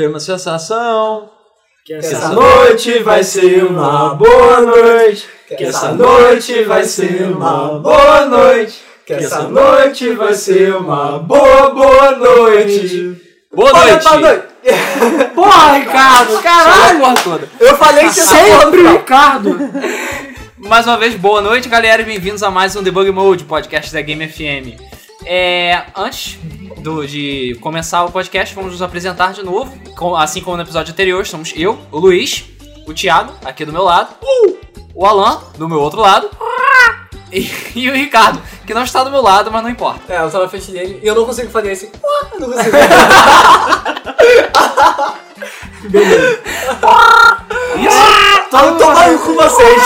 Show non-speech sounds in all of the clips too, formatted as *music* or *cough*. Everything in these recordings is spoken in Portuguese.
Tenho uma sensação. Que essa noite vai ser uma boa noite. Que essa noite vai ser uma boa noite. Que essa noite vai ser uma boa, boa noite. Boa noite! Boa noite. *laughs* Porra, Ricardo, caralho! Eu falei que essa porra Sempre. Ricardo. *laughs* Mais uma vez, boa noite, galera, e bem-vindos a mais um Debug Mode, podcast da Game FM. É, antes do- de começar o podcast, vamos nos apresentar de novo. Com- assim como no episódio anterior, somos eu, o Luiz, o Thiago, aqui do meu lado, o Alan, do meu outro lado, *laughs* e, e o Ricardo, que não está do meu lado, mas não importa. É, eu tava na frente dele e eu não consigo fazer esse. Eu não consigo. *laughs* Isso! Tô tomando com vocês.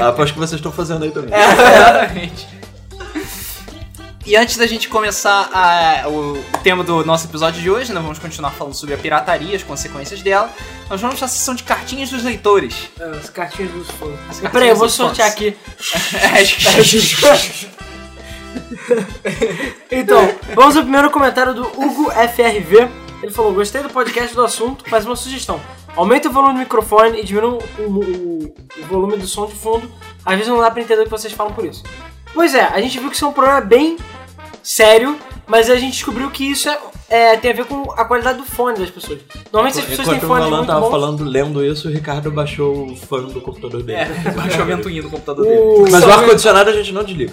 Ah, aposto que vocês estão fazendo aí também. Exatamente. E antes da gente começar a- o tema do nosso episódio de hoje, nós vamos continuar falando sobre a pirataria, as consequências dela. Nós vamos para a sessão de cartinhas dos leitores. É, As cartinhas dos fãs. Peraí, eu vou sortear fãs. aqui. *laughs* É, *laughs* Então, vamos ao primeiro comentário do Hugo FRV. Ele falou: Gostei do podcast do assunto, mas uma sugestão. Aumenta o volume do microfone e diminua o, o- o volume do som de fundo. Às vezes não dá pra entender o que vocês falam por isso. Pois é, a gente viu que isso é um problema bem sério, mas a gente descobriu que isso é, é, tem a ver com a qualidade do fone das pessoas. Normalmente as pessoas têm Enquanto o fones Alan muito tava bons. falando, lendo isso, o Ricardo baixou o fone do computador dele. é, *laughs* baixou a ventoinha do computador dele. O- Mas o ar-condicionado a gente não desliga.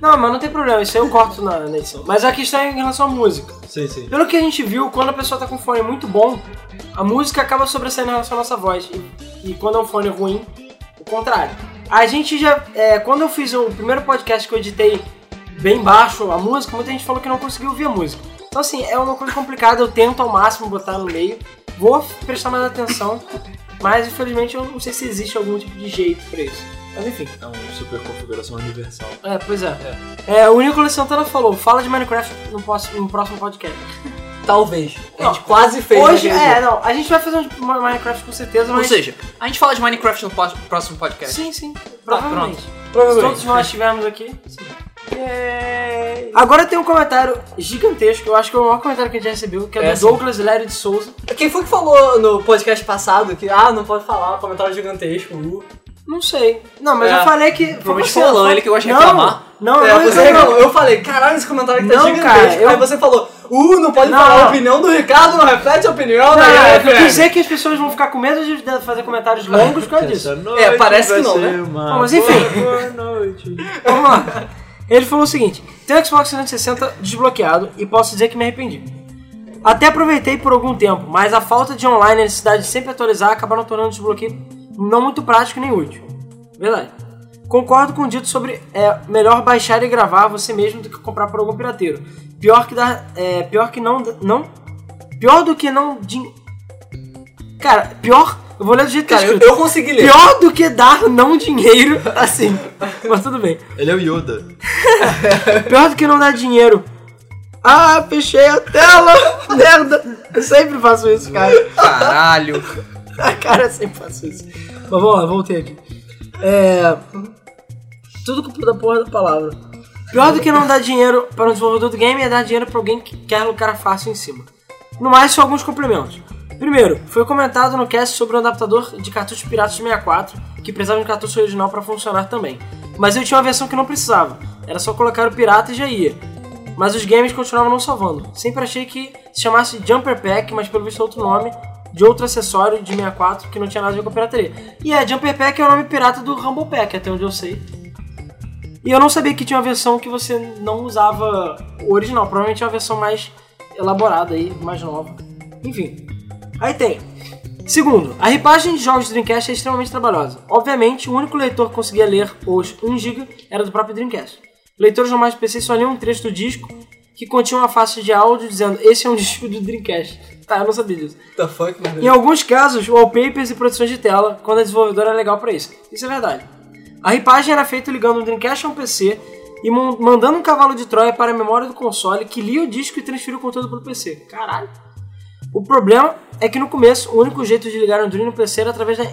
Não, mas não tem problema, isso aí eu corto na, na edição. Mas a questão é em relação à música. Sim, sim. Pelo que a gente viu, quando a pessoa tá com um fone muito bom, a música acaba sobressaindo em relação à nossa voz. E, e quando é um fone ruim, o contrário. A gente já. é, quando eu fiz o primeiro podcast que eu editei bem baixo a música, muita gente falou que não conseguiu ouvir a música. Então, assim, é uma coisa complicada, eu tento ao máximo botar no meio. Vou prestar mais atenção, mas infelizmente eu não sei se existe algum tipo de jeito pra isso. Mas enfim. É uma super configuração universal. É, pois é. é. o Nicolas Santana falou, fala de Minecraft no, próximo- no próximo podcast. Talvez. A gente Não, quase fez. Hoje, naquele é, não, a gente vai fazer um Minecraft com certeza, Ou mas... seja, a gente fala de Minecraft no próximo podcast. Sim, sim, Tá, provavelmente. Provavelmente. Todos nós estivermos aqui. Agora tem um comentário gigantesco, eu acho que é o maior comentário que a gente já recebeu, que é, É, do sim. Douglas Lério de Souza. Quem foi que falou no podcast passado que, ah, não pode falar, comentário gigantesco. uh. Não sei. Não, mas É, eu falei que... provavelmente foi o Alan, foi- ele que gosta de não, reclamar. Não, É, não, você não. Eu falei, caralho, esse comentário aqui tá Não, gigantesco. cara, eu- Aí você falou, uh, não pode Não, falar não. a opinião do Ricardo, não reflete a opinião Não, da quis dizer que as pessoas vão ficar com medo de fazer comentários longos por causa disso. É, parece que não, né? Bom, mas enfim. Boa noite. Vamos lá. Ele falou o seguinte: tenho o Xbox 360 desbloqueado e posso dizer que me arrependi. Até aproveitei por algum tempo, mas a falta de online e a necessidade de sempre atualizar acabaram tornando o desbloqueio não muito prático nem útil. Verdade. Concordo com o dito sobre é, melhor baixar e gravar você mesmo do que comprar por algum pirateiro. Pior que dar, é, pior que não, não, pior do que não din... Cara, pior, eu vou ler do jeito que tá Cara, eu, escrito. eu consegui ler. Pior do que dar não dinheiro, *laughs* assim. Mas tudo bem. Ele é o Yoda. *laughs* Pior do que não dar dinheiro. Ah, fechei a tela! *laughs* Merda! Eu sempre faço isso, cara. Caralho. Cara, eu sempre faço isso. Mas vamos lá, voltei aqui. É. Tudo culpa da porra da palavra. Pior do que não dar dinheiro para um desenvolvedor do game é dar dinheiro para alguém que quer lucrar fácil em cima. No mais, só alguns complementos. Primeiro, foi comentado no cast sobre um adaptador de cartuchos piratas de 64 que precisava de um cartucho original para funcionar também. Mas eu tinha uma versão que não precisava. Era só colocar o pirata e já ia. Mas os games continuavam não salvando. Sempre achei que se chamasse Jumper Pack, mas pelo visto é outro nome de outro acessório de 64 que não tinha nada a ver com a pirataria. E é, Jumper Pack é o nome pirata do Rumble Pack, até onde eu sei. E eu não sabia que tinha uma versão que você não usava o original. Provavelmente é uma versão mais elaborada aí, mais nova. Enfim. Aí tem. Segundo, a ripagem de jogos de Dreamcast é extremamente trabalhosa. Obviamente, o único leitor que conseguia ler os 1GB era do próprio Dreamcast. Leitores normais de PC só liam um trecho do disco que continha uma faixa de áudio dizendo esse é um *laughs* disco do Dreamcast. Tá, eu não sabia disso. The fuck, meu Em alguns casos, wallpapers e proteções de tela, quando a desenvolvedora é legal pra isso. Isso é verdade. A ripagem era feita ligando um Dreamcast a um PC e mandando um cavalo de Troia para a memória do console que lia o disco e transferia o conteúdo para o PC. Caralho. O problema é que no começo, o único jeito de ligar o Dream no PC era através da,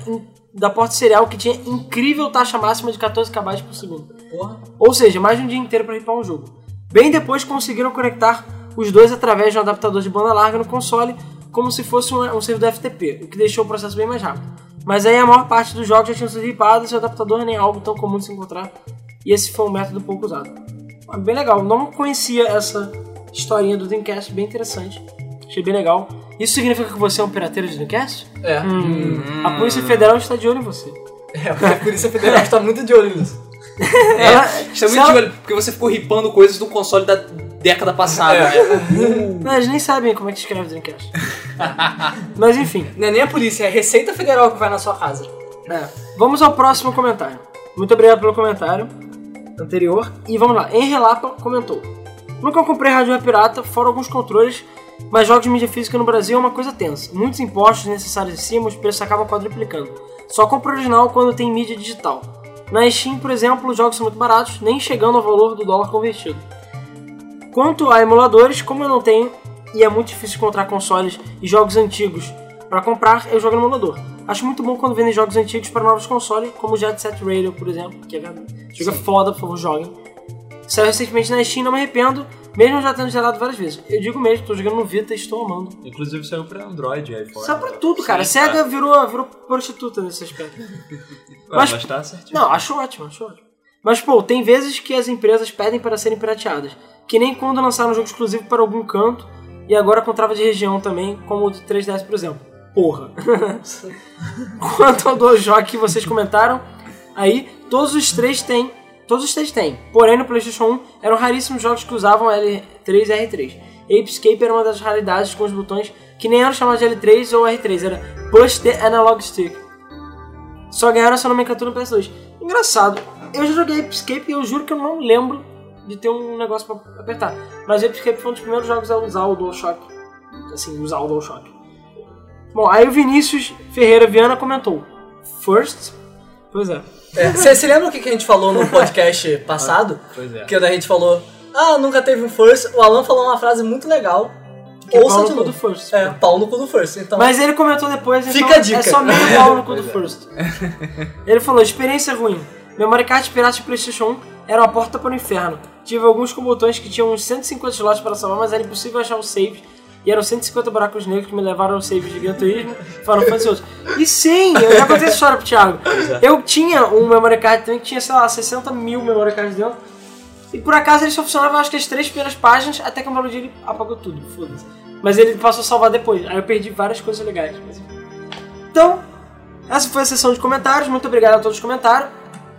da porta serial que tinha incrível taxa máxima de 14 KB por segundo. Porra. Ou seja, mais de um dia inteiro para ripar um jogo. Bem depois conseguiram conectar os dois através de um adaptador de banda larga no console, como se fosse um, um servidor FTP, o que deixou o processo bem mais rápido. Mas aí a maior parte dos jogos já tinham sido ripados e o adaptador nem é algo tão comum de se encontrar, e esse foi um método pouco usado. Ah, Bem legal, não conhecia essa historinha do Dreamcast, bem interessante. Achei bem legal. Isso significa que você é um pirateiro de Dreamcast? É. Hum, A Polícia Federal está de olho em você. *laughs* É, porque a Polícia Federal está muito de olho nisso. *laughs* Ela- Estamos se de ela- olho, porque você ficou ripando coisas do console da década passada. É. né? Não, eles nem sabem como é que escreve Dreamcast. *laughs* Mas enfim, Não é nem a polícia, é a Receita Federal que vai na sua casa. é. vamos ao próximo comentário. Muito obrigado pelo comentário anterior. E vamos lá, Henry Lapa comentou. Nunca comprei hardware pirata, fora alguns controles, mas jogos de mídia física no Brasil é uma coisa tensa. Muitos impostos necessários em cima, os preços acabam quadruplicando. Só compro original quando tem mídia digital. Na Steam, por exemplo, os jogos são muito baratos, nem chegando ao valor do dólar convertido. Quanto a emuladores, como eu não tenho e é muito difícil encontrar consoles e jogos antigos para comprar, eu jogo no emulador. Acho muito bom quando vendem jogos antigos para novos consoles, como o Jet Set Radio, por exemplo, que é. Jogo é foda, por favor, joguem. Saiu recentemente na Steam, não me arrependo, mesmo já tendo zerado várias vezes. Eu digo mesmo, tô jogando no Vita e estou amando. Inclusive saiu pra Android e iPhone. Saiu pra tudo, cara. Sim, SEGA virou, virou prostituta nesse aspecto. *laughs* Mas- mas, tá certinho. Não, acho ótimo, acho ótimo. Mas, pô, tem vezes que as empresas pedem para serem pirateadas. Que nem quando lançaram um jogo exclusivo para algum canto e agora com trava de região também, como o do 3DS, por exemplo. Porra. *laughs* Quanto ao DualShock que vocês comentaram, aí todos os três têm. Todos os três têm. Porém, no PlayStation 1 eram raríssimos jogos que usavam L3 e R3. Apescape era uma das raridades com os botões que nem eram chamados de L3 ou R3, era Push the Analog Stick. Só ganharam essa nomenclatura no PS2. Engraçado, eu já joguei Escape e eu juro que eu não lembro de ter um negócio pra apertar. Mas o Escape foi um dos primeiros jogos a usar o DualShock. Assim, usar o DualShock. Bom, aí o Vinícius Ferreira Viana comentou: First. Pois é. Você se lembra o que que a gente falou no podcast *laughs* passado? Pois é. Que a gente falou, ah, nunca teve um first. O Alan falou uma frase muito legal. Que é Ouça pau no cu novo. do First. É, pau no cu do first. Então, Mas ele comentou depois, então Fica a dica. é só meio pau no cu do *laughs* First. Ele falou, experiência ruim. Memory card pirata de Playstation 1 era uma porta para o inferno. Tive alguns com botões que tinham uns 150 slots para salvar, mas era impossível achar os saves. E eram 150 buracos negros que me levaram aos saves de Gran Turismo, Final Fantasy e outros. E sim, eu já contei essa história pro Thiago. Eu tinha um memory card também que tinha, sei lá, 60 mil memory cards dentro. E por acaso ele só funcionava, acho que as três primeiras páginas, até que um belo dia ele apagou tudo, foda-se. Mas ele passou a salvar depois, aí eu perdi várias coisas legais. mas. Então, essa foi a sessão de comentários, muito obrigado a todos os comentários.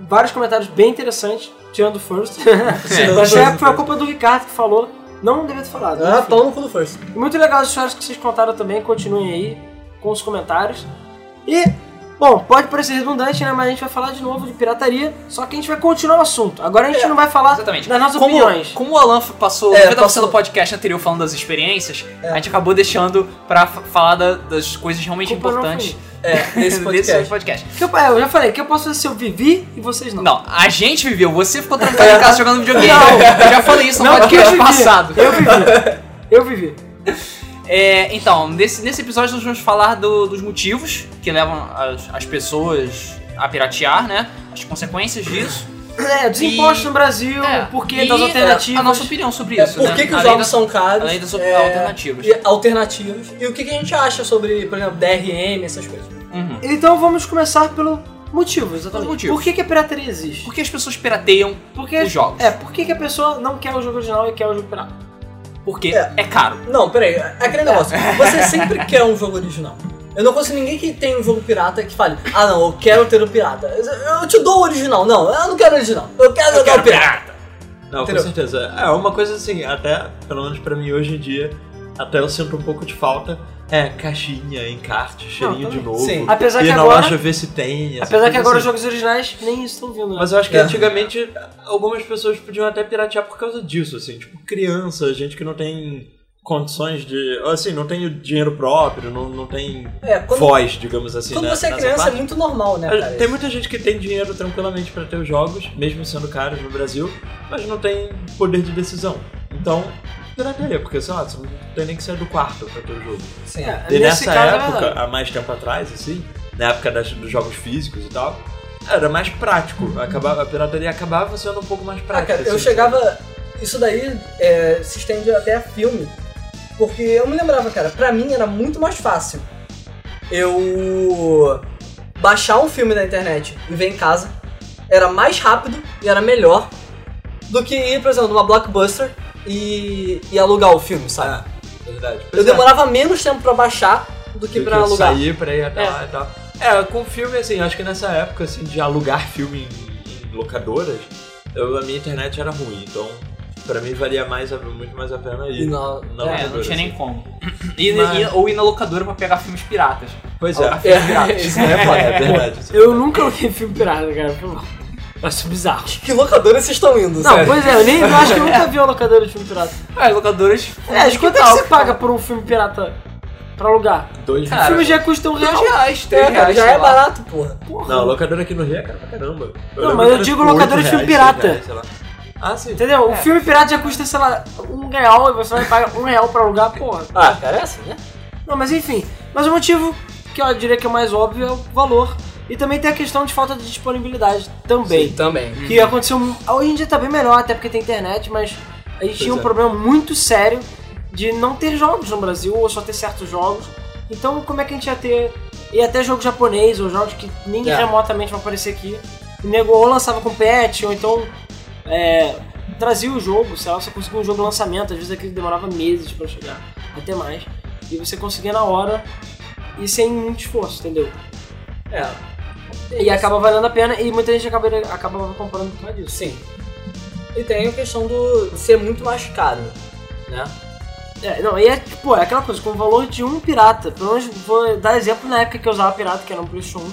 Vários comentários bem interessantes, tirando o first. *laughs* Mas é, foi a culpa do Ricardo que falou, não devia ter falado. ah, enfim. pau no cu do first. Muito legal as histórias que vocês contaram também, continuem aí com os comentários. E, bom, pode parecer redundante, né? Mas a gente vai falar de novo de pirataria, só que a gente vai continuar o assunto. Agora a gente É, não vai falar Exatamente. das nossas como, opiniões. como o Alan passou É, 90% passou- do podcast anterior falando das experiências, É. a gente acabou deixando pra falar da- das coisas realmente Culpa não importantes foi É, *laughs* nesse podcast. podcast. Que eu, é, eu já falei que eu posso fazer se eu vivi e vocês não. Não, a gente viveu, você ficou trancado *laughs* em casa jogando videogame. Não. Eu já falei isso no Não, eu podcast vivi. passado. Eu vivi. Eu vivi. É, então, nesse, nesse episódio nós vamos falar do- dos motivos que levam as, as pessoas a piratear, né? As consequências disso. É, dos E- no Brasil, É, o porquê e das alternativas. A nossa opinião sobre É, isso, por né? que, que os Além jogos da- são caros? além das é, alternativas. E alternativas. E o que, que a gente acha sobre, por exemplo, DRM, essas coisas. Uhum. Então vamos começar pelo motivo, exatamente. Os motivos. Por que, que a pirataria existe? Por que as pessoas pirateiam Porque, os jogos? É, por que, que a pessoa não quer o jogo original e quer o jogo pirata? Porque É. é, caro. Não, peraí, é aquele negócio. Você sempre quer um jogo original. Eu não conheço ninguém que tem um jogo pirata que fale, ah não, eu quero ter o pirata. Eu te dou o original. Não, eu não quero o original. Eu quero jogar o pirata. Não, Entendeu? com certeza. É uma coisa assim, até, pelo menos pra mim hoje em dia, até eu sinto um pouco de falta. É, caixinha, encarte, cheirinho de também. novo. Sim. Apesar ir que na agora- loja ver se tem. Apesar que agora os assim. jogos originais nem estão vindo, né? Mas eu acho que É. antigamente algumas pessoas podiam até piratear por causa disso, assim, tipo criança, gente que não tem condições de. Assim, não tem o dinheiro próprio, não, não tem É, quando, voz, digamos assim. quando né, você é criança é parte. muito normal, né, cara? Tem muita gente que tem dinheiro tranquilamente pra ter os jogos, mesmo sendo caros no Brasil, mas não tem poder de decisão. Então, pirateia, porque sei lá, você não tem nem que sair do quarto pra ter o jogo. Sim. É, E nessa é época, verdade. há mais tempo atrás, assim, na época das- dos jogos físicos e tal, era mais prático. Acabava, a pirataria acabava sendo um pouco mais Ah, prática. cara, eu assim. chegava. isso daí é, se estende até a filme. Porque eu me lembrava, cara, pra mim era muito mais fácil eu baixar um filme na internet e ver em casa. Era mais rápido e era melhor do que ir, por exemplo, numa blockbuster e, e alugar o filme, sabe? É, verdade. Eu Pois é. demorava menos tempo pra baixar do que do pra alugar. sair pra ir até É. lá e tal. É, com filme, assim, acho que nessa época, assim, de alugar *laughs* filme em, em locadoras, eu, a minha internet era ruim, então pra mim valia mais, a- muito mais a pena ir E na- na é, É, não tinha nem assim. como. E- Mas- e- ou ir na locadora pra pegar filmes piratas. Pois é, *laughs* É, isso é foda, é verdade. é Eu nunca aluguei filme pirata, cara. Pô, Acho bizarro. Que locadora vocês estão indo? Não, sério? pois é, eu nem eu acho que eu *laughs* nunca vi uma locadora de filme pirata. É, locadoras. É, acho quanto é que você paga por um filme pirata pra alugar? Dois Cara, filme já custa um Dois real. reais, É, três cara, reais. já é lá. barato, porra. Porra. Não, locadora aqui no Rio é caro pra caramba. Não, lembro mas eu que digo tipo, locadora de filme pirata. reais, sei lá. Ah, sim. Entendeu? O filme pirata já custa, sei lá, um real e você vai pagar um real pra alugar, porra. Ah, cara, é assim, né? Não, mas enfim. Mas o motivo que eu diria que é mais óbvio é o valor. E também tem a questão de falta de disponibilidade também. também. Que aconteceu. Hoje em dia tá bem melhor, até porque tem internet, mas a gente tinha um é. problema muito sério de não ter jogos no Brasil, ou só ter certos jogos. Então, como é que a gente ia ter. E até jogo japonês, ou jogos que nem É. remotamente vão aparecer aqui. O nego ou lançava com patch, ou então. É, trazia o jogo, sei lá, você conseguia um jogo lançamento, às vezes aquilo demorava meses pra chegar, até mais. E você conseguia na hora e sem muito esforço, entendeu? É. E acaba valendo a pena e muita gente acaba, acabava comprando por causa disso. Sim. E tem a questão do ser muito mais caro, né? É, não, e é tipo, é aquela coisa, com o valor de um pirata. Pelo menos vou dar exemplo na época que eu usava pirata, que era no PlayStation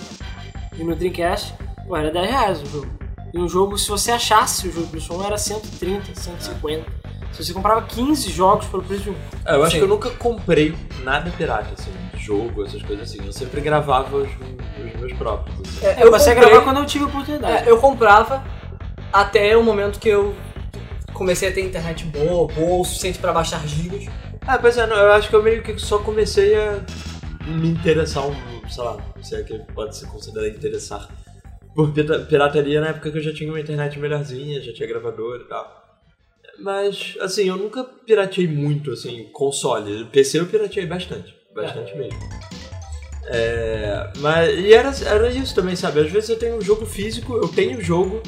1 e no Dreamcast, pô, era 10 reais o jogo. E um jogo, se você achasse o jogo do PlayStation 1, era 130, 150. Se você comprava 15 jogos pelo preço de um. É, eu acho Sim. que eu nunca comprei nada pirata, assim, jogo, essas coisas assim. Eu sempre gravava os, os meus próprios. assim. É, Eu passei a gravar quando eu tive a oportunidade. É, eu comprava até o momento que eu comecei a ter internet boa, boa o suficiente pra baixar gigas. Ah, pois é, não, eu acho que eu meio que só comecei a me interessar, um, sei lá, se é que pode se considerar interessar por pira- pirataria na época que eu já tinha uma internet melhorzinha, já tinha gravador e tal. Mas, assim, eu nunca pirateei muito, assim, console. PC eu pirateei bastante, bastante mesmo. É, mas, e era, era isso também, sabe? Às vezes eu tenho um jogo físico, eu tenho o jogo,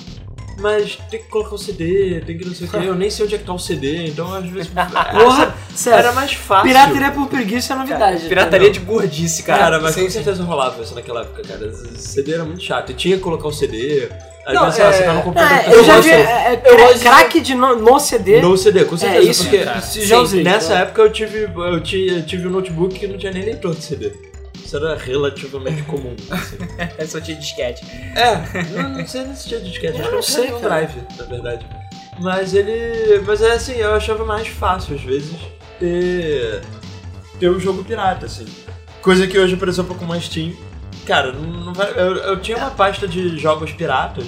mas tem que colocar o CD, tem que não sei o que, eu nem sei onde é que tá o CD, então às vezes. *laughs* Porra, sério. Era mais fácil. Pirataria por preguiça é novidade. Pirataria entendeu? de gordice, Cara, cara. mas sim, com certeza rolava isso naquela época, cara. CD era muito chato. E tinha que colocar o CD. Às Não, lá, é- você tá no computador. É, tá eu já vi é, é, Eu de- crack de no, no CD. No CD, com certeza. é, isso, porque já usei. nessa época eu tive, eu tinha, tive um notebook que não tinha nem leitor de CD. Isso era relativamente comum. Assim. *laughs* Só tinha disquete. É, não, não sei nem se tinha disquete, acho que não sei, um drive, na verdade. Mas ele. Mas é assim, eu achava mais fácil, às vezes, ter. ter o jogo pirata, assim. Coisa que hoje, por exemplo, com uma Steam. Cara, não, não vai, eu, eu tinha uma pasta de jogos piratas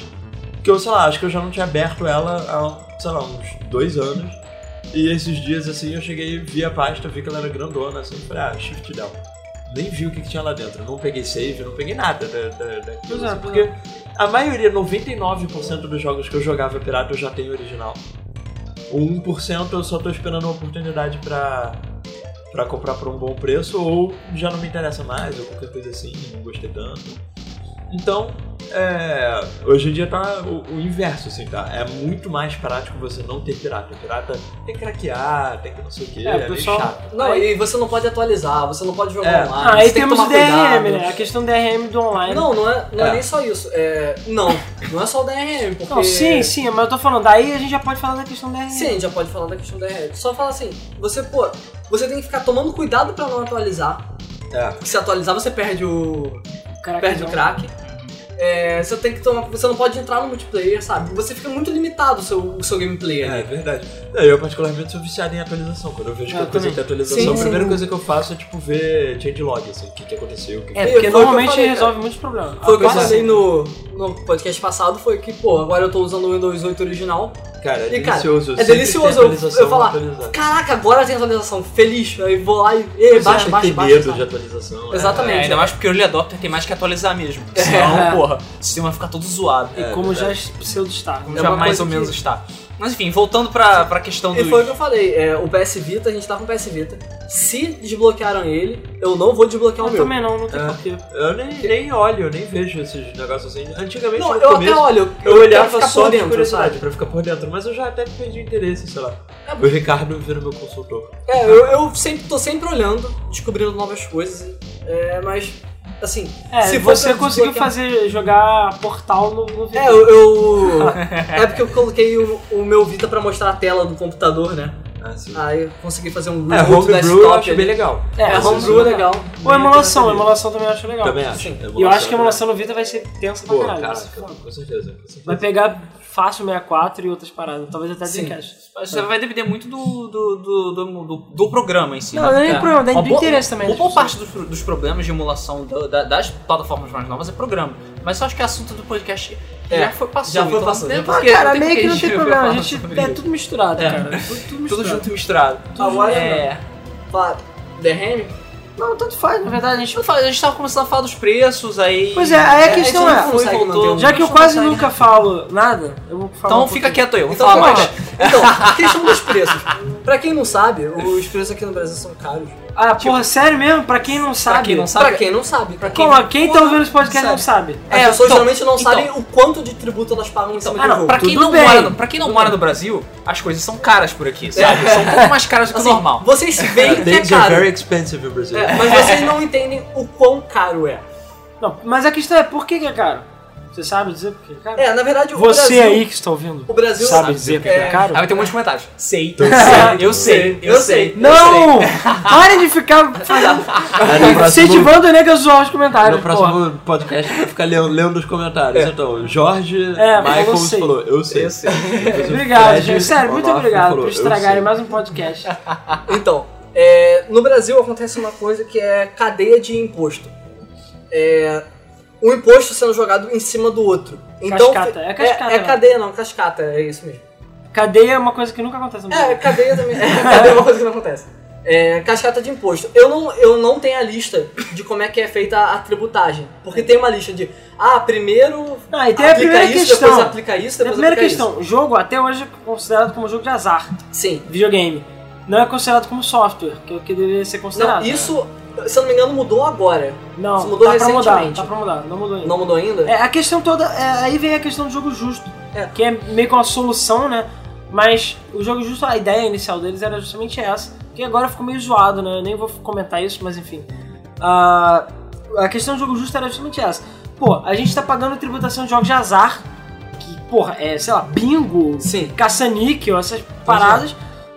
que eu, sei lá, acho que eu já não tinha aberto ela há, sei lá, uns dois anos. E esses dias, assim, eu cheguei, vi a pasta, vi que ela era grandona, assim, falei, ah, shift down. Nem vi o que, que tinha lá dentro. Não peguei save, não peguei nada da, da, daquilo, é, assim, porque a maioria, 99% dos jogos que eu jogava pirata eu já tenho original. O 1% eu só tô esperando uma oportunidade pra, pra comprar por um bom preço, ou já não me interessa mais, ou qualquer coisa assim, não gostei tanto. Então, é, hoje em dia tá o, o inverso, assim, tá? É muito mais prático você não ter pirata. Pirata tem que craquear, tem que não sei o que, É, é, o pessoal- chato. Não, e você não pode atualizar, você não pode jogar É. online. Ah, aí tem temos o DRM, cuidado. né? A questão DRM do online. Não, não é, não é. É. nem só isso. É, não, não é só o DRM, porque... Não, sim, sim, mas eu tô falando, daí a gente já pode falar da questão DRM. Sim, a gente já pode falar da questão da DRM. Só fala assim, você, pô, você tem que ficar tomando cuidado pra não atualizar. É. Porque se atualizar, você perde o, Caraca, perde o não. crack. É, você tem que tomar, você não pode entrar no multiplayer, sabe? Você fica muito limitado o seu, o seu gameplay É, é ali. verdade. Eu, particularmente, sou viciado em atualização. Quando eu vejo que Eu a coisa tem atualização, Sim, a primeira sim. coisa que eu faço é, tipo, ver changelog, assim, o que, que aconteceu, o que É, porque normalmente falei, resolve muitos problemas. Foi o que eu falei no, no podcast passado, foi que, pô, agora eu tô usando o Windows 8 original. Cara, é E, cara, delicioso. é delicioso eu- atualização eu falar, atualizada. Caraca, agora tem atualização, feliz. Aí vou lá e, e é, baixa, tem baixa, baixa. medo sabe? de atualização. é. Exatamente. É, ainda é. mais porque o early adopter tem mais que atualizar mesmo. Senão, porra, o sistema vai ficar todo zoado. E É, como já é pseudo está. Como É já mais ou menos que- está. Mas enfim, voltando pra, pra questão E do. foi o que eu falei, é, o PS Vita, a gente tá com o PS Vita. Se desbloquearam ele, eu não vou desbloquear o Eu meu. também não, não tem É. porquê. Eu nem, nem olho, eu nem vejo esses negócios assim. Antigamente, Não, eu começo, até olho, eu quero olhava só por de dentro, curiosidade, sabe? pra ficar por dentro, mas eu já até perdi o interesse, sei lá. O Ricardo vira meu consultor. É, eu, eu sempre, tô sempre olhando, descobrindo novas coisas, é, mas, assim, É, se você conseguiu desbloquear- fazer jogar Portal no, no Vita. É, eu, eu- *laughs* É porque eu coloquei o, o meu Vita pra mostrar a tela do computador, né? Ah, sim. Aí eu consegui fazer um É, homebrew eu desktop acho ali. bem legal. É, É, homebrew é é legal. Ou emulação, emulação também eu acho legal. Também acho. E eu acho que a emulação no Vita vai ser tensa pra Pô, caralho. certeza. Com certeza. Vai pegar fácil 64 e outras paradas, talvez até. Dreamcast. Isso vai depender muito do, do, do, do, do- do programa em si. Não, né? não é problema, dá do interesse também Uma das boa parte dos, dos problemas de emulação da- da- das plataformas mais novas é programa. Mas eu acho que o assunto do podcast É, já foi passado. já foi então passado, já Ah, que- cara, meio que não tem problema, a gente é isso. tudo misturado, É. cara. Tudo, tudo misturado. Tudo junto e misturado. Agora, É. Fala, The Ham? Não, tanto faz, na verdade, a gente... Falar, A gente tava começando a falar dos preços, aí. Pois é, aí a questão a é, não consegue voltou. um- já que eu não quase consegue, nunca falo nada, eu vou falar Então um fica quieto aí, eu vou Então, falar mais. Então, questão dos preços. Pra quem não sabe, os preços aqui no Brasil são caros. Ah, porra, sério mesmo? Pra quem não sabe... quem não sabe- Pra quem não sabe. Pra Como, quem tá ouvindo esse podcast não sabe. As É, pessoas então, geralmente não então. sabem o quanto de tributo elas pagam em cima Ah, do não, jogo. pra quem Tudo não, bem. mora, no- pra quem não Tudo mora bem. no Brasil, as coisas são caras por aqui, sabe? São um pouco mais caras do que o Assim, normal. Vocês veem *laughs* que é caro. very expensive in Brazil. É, mas vocês não entendem o quão caro é. Não, mas a questão é, por que que é caro? Você sabe dizer por que é caro? É, na verdade, o Você Brasil... aí que está ouvindo, O Brasil sabe dizer por que é é, caro? Aí vai ter um monte de comentários. Sei, eu sei, eu sei. Não! *laughs* Parem de ficar incentivando o nego a zoar os comentários. no próximo podcast vai ficar lendo, lendo os comentários. Então, Jorge É, Michael eu sei. falou, eu sei. Eu sei. Obrigado, gente. Sério, muito obrigado por estragarem mais um podcast. *laughs* Então, é, no Brasil acontece uma coisa que é cadeia de imposto. É, um imposto sendo jogado em cima do outro. Então, Cascata, é cascata, É, é né? cadeia, não, cascata, é isso mesmo. Cadeia é uma coisa que nunca acontece no É, cadeia também. É, cadeia é uma coisa que não acontece. É, cascata de imposto. Eu não, eu não tenho a lista de como é que é feita a, a tributagem. Porque tem uma lista de, ah, primeiro Ah, e tem a aplica primeira isso, questão. depois aplica isso, Tem a depois primeira aplica questão. O jogo até hoje é considerado como jogo de azar. isso. Sim. Videogame. Não é considerado como software, que é o que deveria ser considerado. Não, isso, se eu não me engano, mudou agora. Não, isso mudou tá pra mudar, recentemente. tá pra mudar, não mudou ainda. Não mudou ainda? É, a questão toda, é, aí vem a questão do jogo justo, É. que é meio que uma solução, né? Mas o jogo justo, a ideia inicial deles era justamente essa, que agora ficou meio zoado, né? Eu nem vou comentar isso, mas enfim. Ah, a questão do jogo justo era justamente essa. Pô, a gente tá pagando tributação de jogos de azar, que, porra, é, sei lá, bingo, caça-níquel, essas paradas,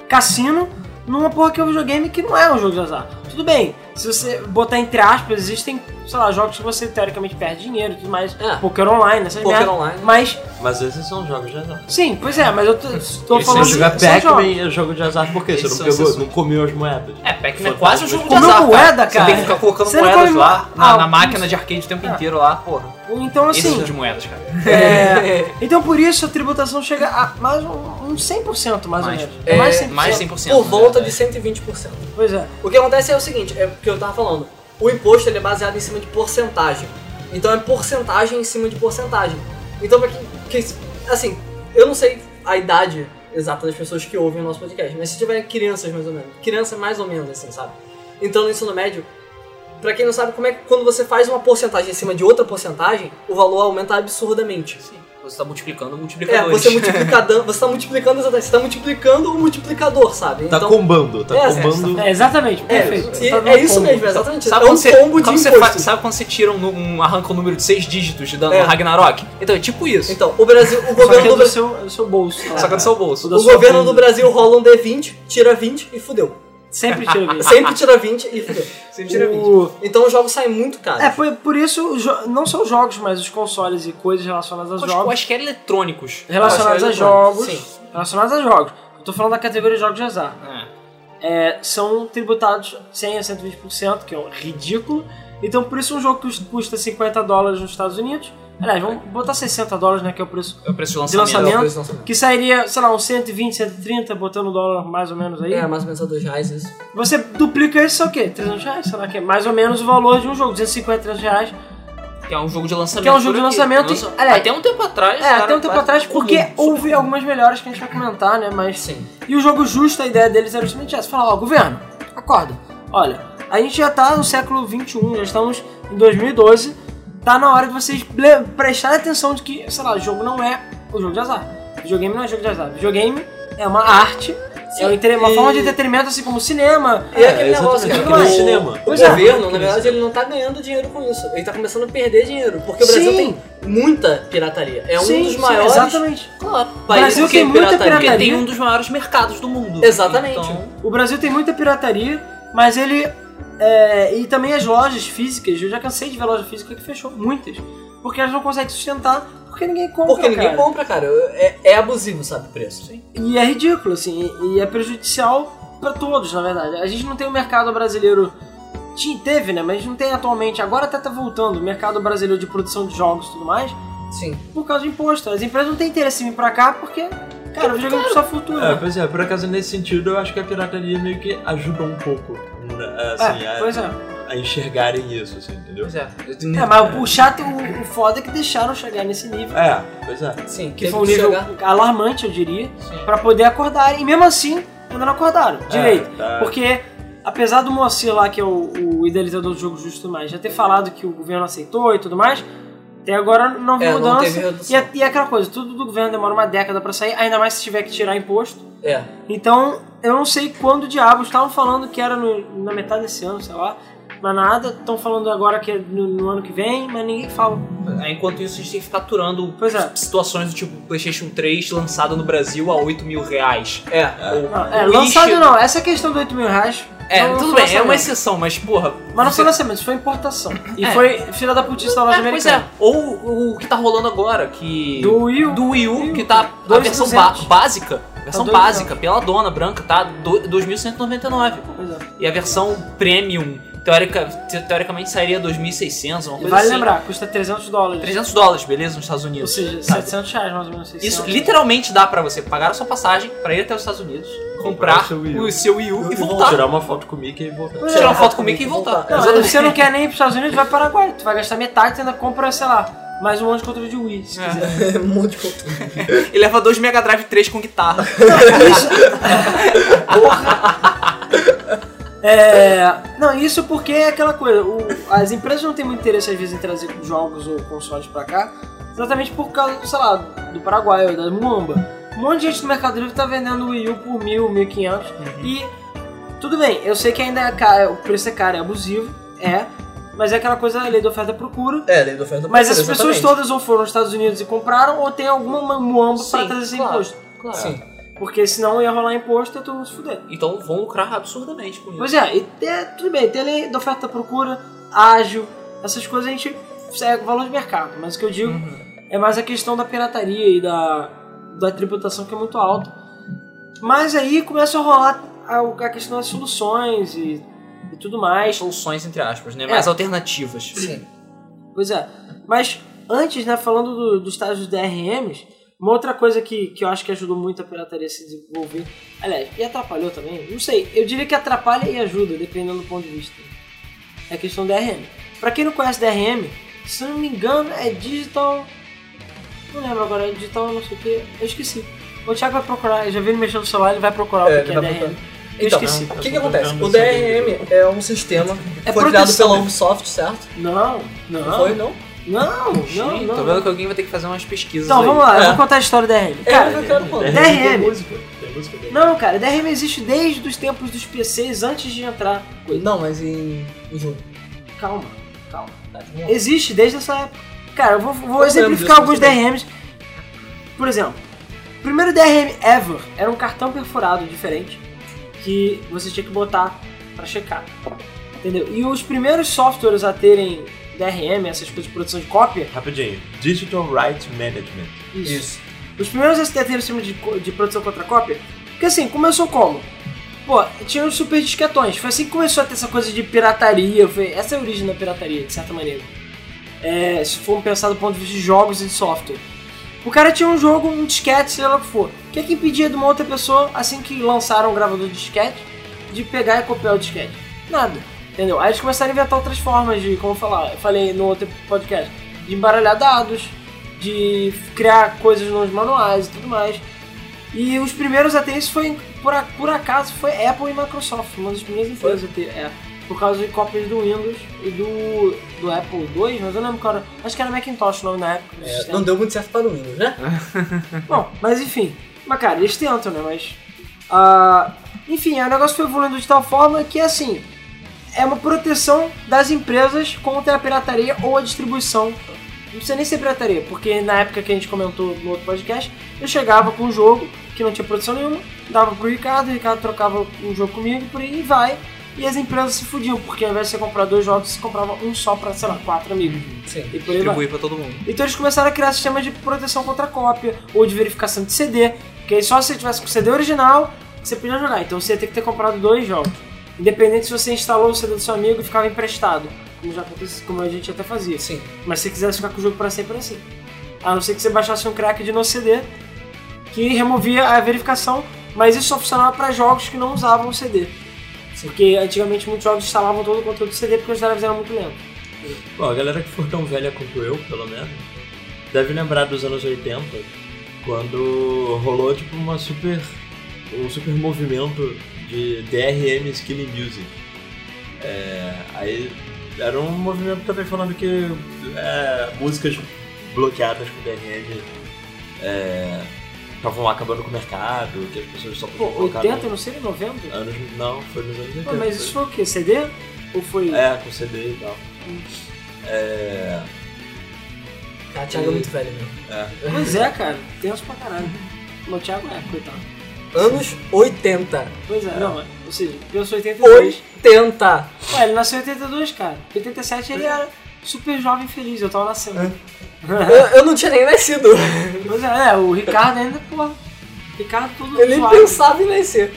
cassino, numa porra que é um videogame que não é um jogo de azar. Tudo bem, se você botar entre aspas, existem, sei lá, jogos que você teoricamente perde dinheiro e tudo mais, É. poker online, essas Poker merda. online. Mas, Mas esses são jogos de azar. sim, pois é, mas eu tô, tô Se falando eu jogar jogos. Pac-Man, é jogo de azar por quê? Você não pegou, não comeu as moedas. É, Pac-Man é quase um jogo de Comeu azar. moeda, cara. Você tem que ficar colocando Você moedas come lá Ah, na máquina de arcade o tempo inteiro lá, porra. Então, Esse assim, tipo de moedas, cara. é, *laughs* então por isso a tributação chega a mais um, um 100% mais Mais. ou menos. É, mais 100%. Mais 100%. Por volta né? de 120%. Pois é. O que acontece é o seguinte, é o que eu tava falando. O imposto ele é baseado em cima de porcentagem. Então é porcentagem em cima de porcentagem. Então pra quem, que, assim, eu não sei a idade exata das pessoas que ouvem o nosso podcast, mas se tiver crianças mais ou menos, criança mais ou menos assim, sabe? Então no ensino médio, pra quem não sabe como é que quando você faz uma porcentagem em cima de outra porcentagem, o valor aumenta absurdamente. Sim, você tá multiplicando o É, multiplicador. você multiplicando, *laughs* você tá multiplicando exatamente, você tá multiplicando o multiplicador, sabe? Tá combando, tá É, combando. É, exatamente, É, perfeito. Você e- tá é isso combo. mesmo, exatamente. Sabe é um quando você, combo de você imposto. fa- sabe quando você tira um, um arranca um número de seis dígitos dando É. no Ragnarok? Então é tipo isso. Então, o Brasil, o Só que governo é do do Brasil, seu, do seu bolso. tá? Só que é do seu bolso. o sua governo do Brasil rola um D20, tira 20 e fudeu. Sempre tira isso. Sempre tira 20 e fudeu. Você tira 20. O- Então os jogos saem muito caros. É, por, por isso, não só os jogos, mas os consoles e coisas relacionadas aos Mas jogos. quaisquer eletrônicos. Relacionados a jogos. Sim. Relacionados a jogos. Eu tô falando da categoria de jogos de azar. É. É, são tributados 100 a 120%, que é um ridículo. Então, por isso, um jogo que custa 50 dólares nos Estados Unidos. Aliás, vamos botar 60 dólares, né? Que é o preço É o preço de de lançamento. lançamento. preço de lançamento. Que sairia, sei lá, uns 120, 130, botando o dólar mais ou menos aí. É, mais ou menos a 2 reais isso. Você duplica isso, é o quê? 300 reais? Sei lá, que é mais ou menos o valor de um jogo. 250, 300 reais. Que é um jogo de lançamento. Que é um jogo de lançamento Lança- aliás, Até um tempo atrás. É, cara, até um tempo atrás, comum. porque houve algumas melhoras que a gente vai comentar, né? Mas. Sim. E o jogo justo, a ideia deles era justamente essa: falar, ó, governo, acorda. Olha, a gente já tá no século XXI, já estamos em 2012, tá na hora de vocês prestarem atenção de que, sei lá, o jogo não é o jogo de azar. Videogame não é jogo de azar. Videogame é uma arte, é um entre- uma e- forma de entretenimento, assim como o cinema. E é aquele negócio, cara, que o- cinema. O Pois é. governo, na verdade, ele não tá ganhando dinheiro com isso. Ele tá começando a perder dinheiro. Porque o Brasil Sim. tem muita pirataria. É um Sim, dos sim, maiores Exatamente. claro, Brasil países tem muita Porque pirataria. tem um dos maiores mercados do mundo. Exatamente. Então, O Brasil tem muita pirataria, mas ele. É, e também as lojas físicas, eu já cansei de ver loja física que fechou, muitas. Porque elas não conseguem sustentar, porque ninguém compra. Porque ninguém cara. compra, cara. É, é abusivo, sabe, o preço. E é ridículo, assim, e é prejudicial pra todos, na verdade. A gente não tem o mercado brasileiro. Teve, né? Mas não tem atualmente. Agora até tá voltando o mercado brasileiro de produção de jogos e tudo mais, Sim. por causa de imposto. As empresas não têm interesse em vir pra cá porque, cara, o videogame custa fortuna. É, pois é, por acaso nesse sentido eu acho que a pirataria meio que ajudou um pouco né, assim, É, a, pois é. a enxergarem isso, assim, entendeu? pois é. É, mas o chato, o, o foda é que deixaram chegar nesse nível. É, pois é. Sim, Que foi um nível chegar- alarmante, eu diria, Sim. pra poder acordar. E mesmo assim, ainda não acordaram direito. É, tá. Porque, apesar do Moacir lá, que é o, o idealizador do jogo justo e mais, já ter falado que o governo aceitou e tudo mais, até agora não houve É, não mudança. teve redução. e, é, e é aquela coisa, tudo do governo demora uma década pra sair, ainda mais se tiver que tirar imposto. É. Então, eu não sei quando diabos estavam falando que era no- na metade desse ano, sei lá. Mas nada, estão falando agora que é no, no ano que vem, mas ninguém fala. Aí, Enquanto isso, a gente tem que ficar aturando Pois é. situações do tipo PlayStation 3 lançado no Brasil a 8 mil reais. É. Ou- Não, é, lançado não, essa questão do 8 mil reais. É, não tudo bem, é uma exceção, mas porra. Mas não foi lançamento, foi importação. E É. foi filha da putice da loja É, pois americana. é. Ou o que tá rolando agora, que. Do Wii U. Do Wii U, Wii U. que tá. A versão ba- básica. Versão dois básica, pela dona branca, tá? Do- 2.199. Pois é. E a versão premium, teórica, te- teoricamente sairia 2.600, uma E coisa vale assim. lembrar, custa 300 dólares. 300 dólares, beleza, nos Estados Ou Unidos. seja, sabe? 700 reais mais ou menos. 600. Isso literalmente dá pra você pagar a sua passagem pra ir até os Estados Unidos, comprar o seu Wii U. o seu Wii U e E voltar. Tirar uma foto com o Mickey e voltar. Tirar uma foto comigo e voltar. Não, você não quer nem ir pros Estados Unidos, vai para o Paraguai. Tu vai gastar metade, tu ainda compra, sei lá, mais um monte de controle de Wii, se É. quiser. *laughs* um monte de conteúdo. *laughs* E leva dois Mega Drive 3 com guitarra. *laughs* É, não, isso porque é aquela coisa, o- as empresas não têm muito interesse às vezes em trazer jogos ou consoles pra cá, exatamente por causa, sei lá, do Paraguai ou da Muamba. Um monte de gente no Mercado Livre tá vendendo o Wii U por mil, mil e quinhentos, e tudo bem, eu sei que ainda é caro, o preço é caro, é abusivo, é, mas é aquela coisa, a lei da oferta procura, É, lei da oferta mas procura, essas pessoas exatamente. todas ou foram nos Estados Unidos e compraram, ou tem alguma Muamba pra Sim, trazer esse claro. imposto. Claro. Sim. Porque senão ia rolar imposto e todo mundo se fuder. Então vão lucrar absurdamente com isso. Pois é, e tem- tudo bem, tem a lei da oferta e procura, ágil, essas coisas a gente segue o valor de mercado, mas o que eu digo Uhum. é mais a questão da pirataria e da, da tributação que é muito alta. Mas aí começa a rolar a, a questão das soluções e, e tudo mais. Soluções, entre aspas, né? É. Mais alternativas. Sim. Pois é. Mas antes, né, falando do, dos estágios DRMs, uma outra coisa que, que eu acho que ajudou muito a pirataria a se desenvolver, aliás, e atrapalhou também, não sei, eu diria que atrapalha e ajuda, dependendo do ponto de vista. É a questão do DRM. Pra quem não conhece DRM, se não me engano, é Digital. Não lembro agora, é Digital não sei o que, eu esqueci. O Thiago vai procurar, eu já vi ele mexendo no celular, ele vai procurar É, o que é DRM. procurar. Eu Então, esqueci. o que, que acontece? O. DRM é um sistema que É foi criado proteção. pela Ubisoft, certo? Não, não. Não foi, não? Não, não, não. tô vendo que alguém vai ter que fazer umas pesquisas Então, aí. vamos lá, eu É. vou contar a história do DRM. É, Cara, eu quero quando. DRM DRM. Tem música. Tem música dele. Não, cara, DRM existe desde os tempos dos PCs antes de entrar. Não, mas em, em jogo. Calma, calma. Tá. Existe desde essa época. Cara, eu vou, vou lembro exemplificar alguns DRMs. Por exemplo, o primeiro DRM ever era um cartão perfurado diferente que você tinha que botar pra checar. Entendeu? E os primeiros softwares a terem DRM, essas coisas de produção de cópia, Rapidinho. Digital Rights Management. isso. Isso. Os primeiros a terem sistema de, de produção contra cópia, porque assim, começou como? Pô, tinha os super disquetões. Foi assim que começou a ter essa coisa de pirataria. Foi, essa é a origem da pirataria, de certa maneira. É, se for pensar do ponto de vista de jogos e de software. O cara tinha um jogo, um disquete, sei lá o que for. O que é que impedia de uma outra pessoa, assim que lançaram um gravador de disquete, de pegar e copiar o disquete? Nada. Entendeu? Aí eles começaram a inventar outras formas de, como eu falar, eu falei no outro podcast, de embaralhar dados, de criar coisas nos manuais e tudo mais. E os primeiros a ter isso foi, por, por acaso, foi Apple e Microsoft, uma das primeiras empresas a ter, é. Por causa de cópias do Windows e do, do Apple II, mas eu lembro que era, acho que era Macintosh o nome na época. É, não deu muito certo para o Windows, né? *laughs* Bom, mas enfim. Mas cara, eles tentam, né? Mas. ah, enfim, o negócio foi evoluindo de tal forma que assim. É uma proteção das empresas contra a pirataria ou a distribuição. Não precisa nem ser pirataria, porque na época que a gente comentou no outro podcast, eu chegava com um jogo que não tinha produção nenhuma, dava pro Ricardo, o Ricardo trocava um jogo comigo, por aí vai. E as empresas se fudiam, porque ao invés de você comprar dois jogos, você comprava um só pra, sei lá, quatro amigos. Sim. E por aí. Distribuir pra todo mundo. Então eles começaram a criar sistemas de proteção contra cópia ou de verificação de CD, porque aí só se você tivesse com o CD original que você podia jogar. Então você ia ter que ter comprado dois jogos. Independente se você instalou o CD do seu amigo e ficava emprestado, como já acontece, como a gente até fazia. Sim. Mas se você quisesse ficar com o jogo para sempre era assim. A não ser que você baixasse um crack de no CD que removia a verificação, mas isso só funcionava para jogos que não usavam o CD. Porque antigamente muitos jogos instalavam todo o conteúdo do CD porque os drivers eram muito lentos. Bom, a galera que for tão velha quanto eu, pelo menos, deve lembrar dos anos 80, quando rolou tipo uma super. um super movimento de DRM Skinny Music. É, aí era um movimento também falando que é, músicas bloqueadas com DRM estavam acabando com o mercado, que as pessoas só Pô, podiam colocar 80, no- não sei, 90? anos. Não, foi nos anos 80. Pô, mas isso foi o quê? CD? Ou foi. É, com CD e tal. É. A Thiago é muito velho mesmo. é. Pois é, cara. Tenso pra caralho. Meu Thiago é, coitado. Anos 80. Pois é, não, ou seja, eu sou 82. 80! Ué, ele nasceu em 82, cara. Em 87 ele era super jovem e feliz, eu tava nascendo. Eu, eu não tinha nem nascido. Pois é, é, o Ricardo ainda, porra. Ricardo todo Eu nem zoado. pensava em nascer.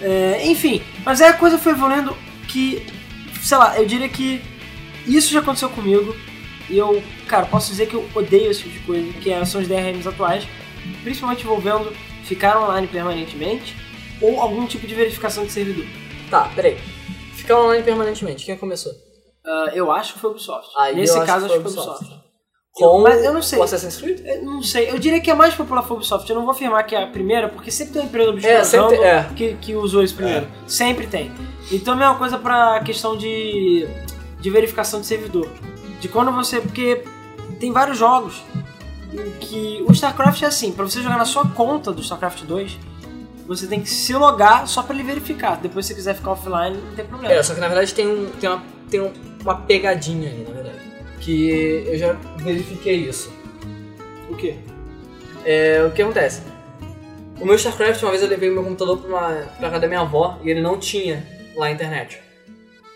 É, enfim, mas aí a coisa foi evoluindo que, sei lá, eu diria que isso já aconteceu comigo. E eu, cara, posso dizer que eu odeio esse tipo de coisa, que é- são os DRMs atuais, principalmente envolvendo ficar online permanentemente ou algum tipo de verificação de servidor. Tá, peraí. Ficar online permanentemente, quem começou? Ah, eu acho que foi o Ubisoft. Aí Nesse eu caso, acho que foi o o Ubisoft. Com mas eu não sei. o Assassin's Creed? Eu não sei, eu diria que é mais popular foi o Ubisoft. Eu não vou afirmar que é a primeira, porque sempre tem uma empresa do É, é. que, que usou isso primeiro. Sempre tem. Então, a mesma coisa pra questão de, de verificação de servidor. De quando você. Porque tem vários jogos em que. O StarCraft é assim: pra você jogar na sua conta do StarCraft 2, você tem que se logar só pra ele verificar. Depois, se você quiser ficar offline, não tem problema. É, só que na verdade tem, um, tem, uma, tem um- uma pegadinha ali, na verdade. Que eu já verifiquei isso. O quê? É, o que acontece? O meu StarCraft, uma vez eu levei o meu computador pra, uma, pra casa da minha avó e ele não tinha lá a internet.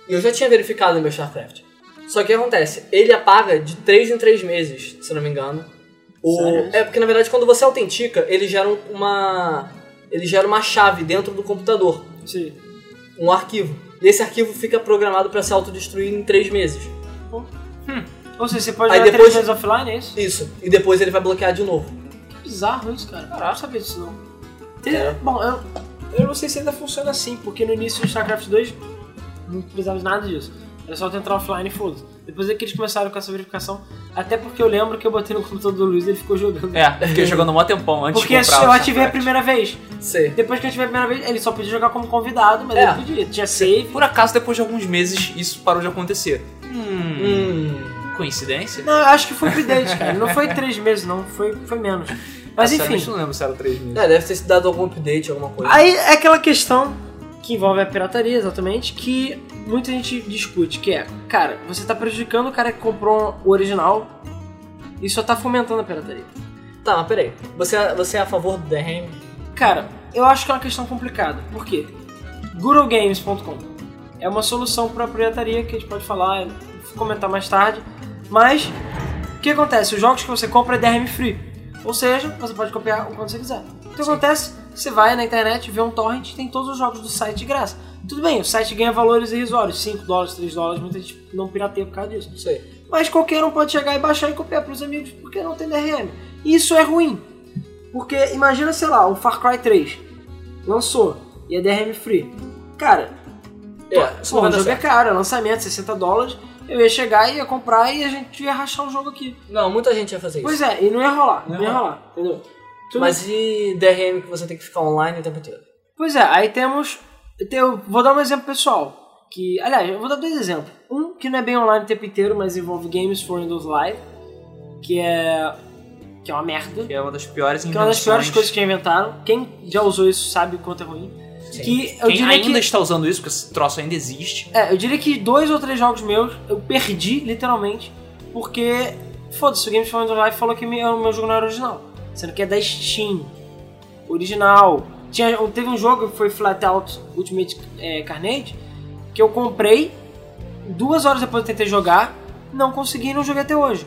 E eu já tinha verificado o meu StarCraft. Só que o que acontece? Ele apaga de 3 em 3 meses, se eu não me engano. O, é porque na verdade quando você autentica, ele gera um- uma. Ele gera uma chave dentro do computador, Sim. um arquivo. E esse arquivo fica programado pra se autodestruir em 3 meses. Ou seja, você pode Aí jogar depois- três vezes offline, é isso? Isso. E depois ele vai bloquear de novo. Que bizarro isso, cara. Eu não sabia disso, não. É. Bom, eu, eu não sei se ainda funciona assim, porque no início do StarCraft 2 não precisava de nada disso. Era só tu entrar offline e foda-se. Depois é que eles começaram com essa verificação, até porque eu lembro que eu botei no computador do Luiz e ele ficou jogando. É, eu fiquei jogando mó tempão antes Porque de comprar eu ativei a primeira vez. Sei. Depois que eu ativei a primeira vez, ele só podia jogar como convidado, mas É. ele podia. Tinha save. Por acaso, depois de alguns meses, isso parou de acontecer. Hum, Hum. coincidência? Não, eu acho que foi update, cara. Não foi três meses, não. Foi, foi menos. Mas enfim. Sinceramente, não lembro se era 3 meses. É, deve ter se dado algum update, alguma coisa. Aí é aquela questão que envolve a pirataria, exatamente, que muita gente discute, que é, cara, você tá prejudicando o cara que comprou o original e só tá fomentando a pirataria. Tá, mas peraí. Você, é- você é a favor do DRM? Cara, eu acho que é uma questão complicada. Por quê? GuruGames.com é uma solução para pirataria que a gente pode falar, comentar mais tarde. Mas o que acontece? Os jogos que você compra é DRM free. Ou seja, você pode copiar o quanto você quiser. Então o que acontece? Você vai na internet, vê um torrent, tem todos os jogos do site de graça. Tudo bem, o site ganha valores irrisórios, 5 dólares, 3 dólares, muita gente não pirateia por causa disso. Não sei. Mas qualquer um pode chegar e baixar e copiar pros amigos porque não tem DRM. E isso é ruim. Porque imagina, sei lá, um Far Cry 3 lançou e é DRM free. Cara, É, Pô, o jogo é caro, é lançamento, 60 dólares. Eu ia chegar, ia comprar e a gente ia rachar o jogo aqui. Não, muita gente ia fazer isso. Pois é, e não ia rolar, não, Não ia rolar, entendeu? Tudo- Mas e DRM que você tem que ficar online o tempo inteiro? Pois é, aí temos. Eu vou dar um exemplo pessoal. Que, aliás, eu vou dar dois exemplos. Um que não é bem online o tempo inteiro, mas envolve Games for Windows Live, que é. que é uma merda. Que é uma das piores Que é uma das piores coisas que inventaram. Quem já usou isso sabe o quanto é ruim. Que eu Quem diria ainda que. está usando isso, porque esse troço ainda existe. É, eu diria que dois ou três jogos meus eu perdi, literalmente, porque. Foda-se, o Games for Windows Live falou que me- o meu jogo não era original. Sendo que é da Steam. Original. Tinha, teve um jogo que foi Flatout Ultimate é, Carnage, que eu comprei, duas horas depois eu tentei jogar, não consegui e não joguei até hoje.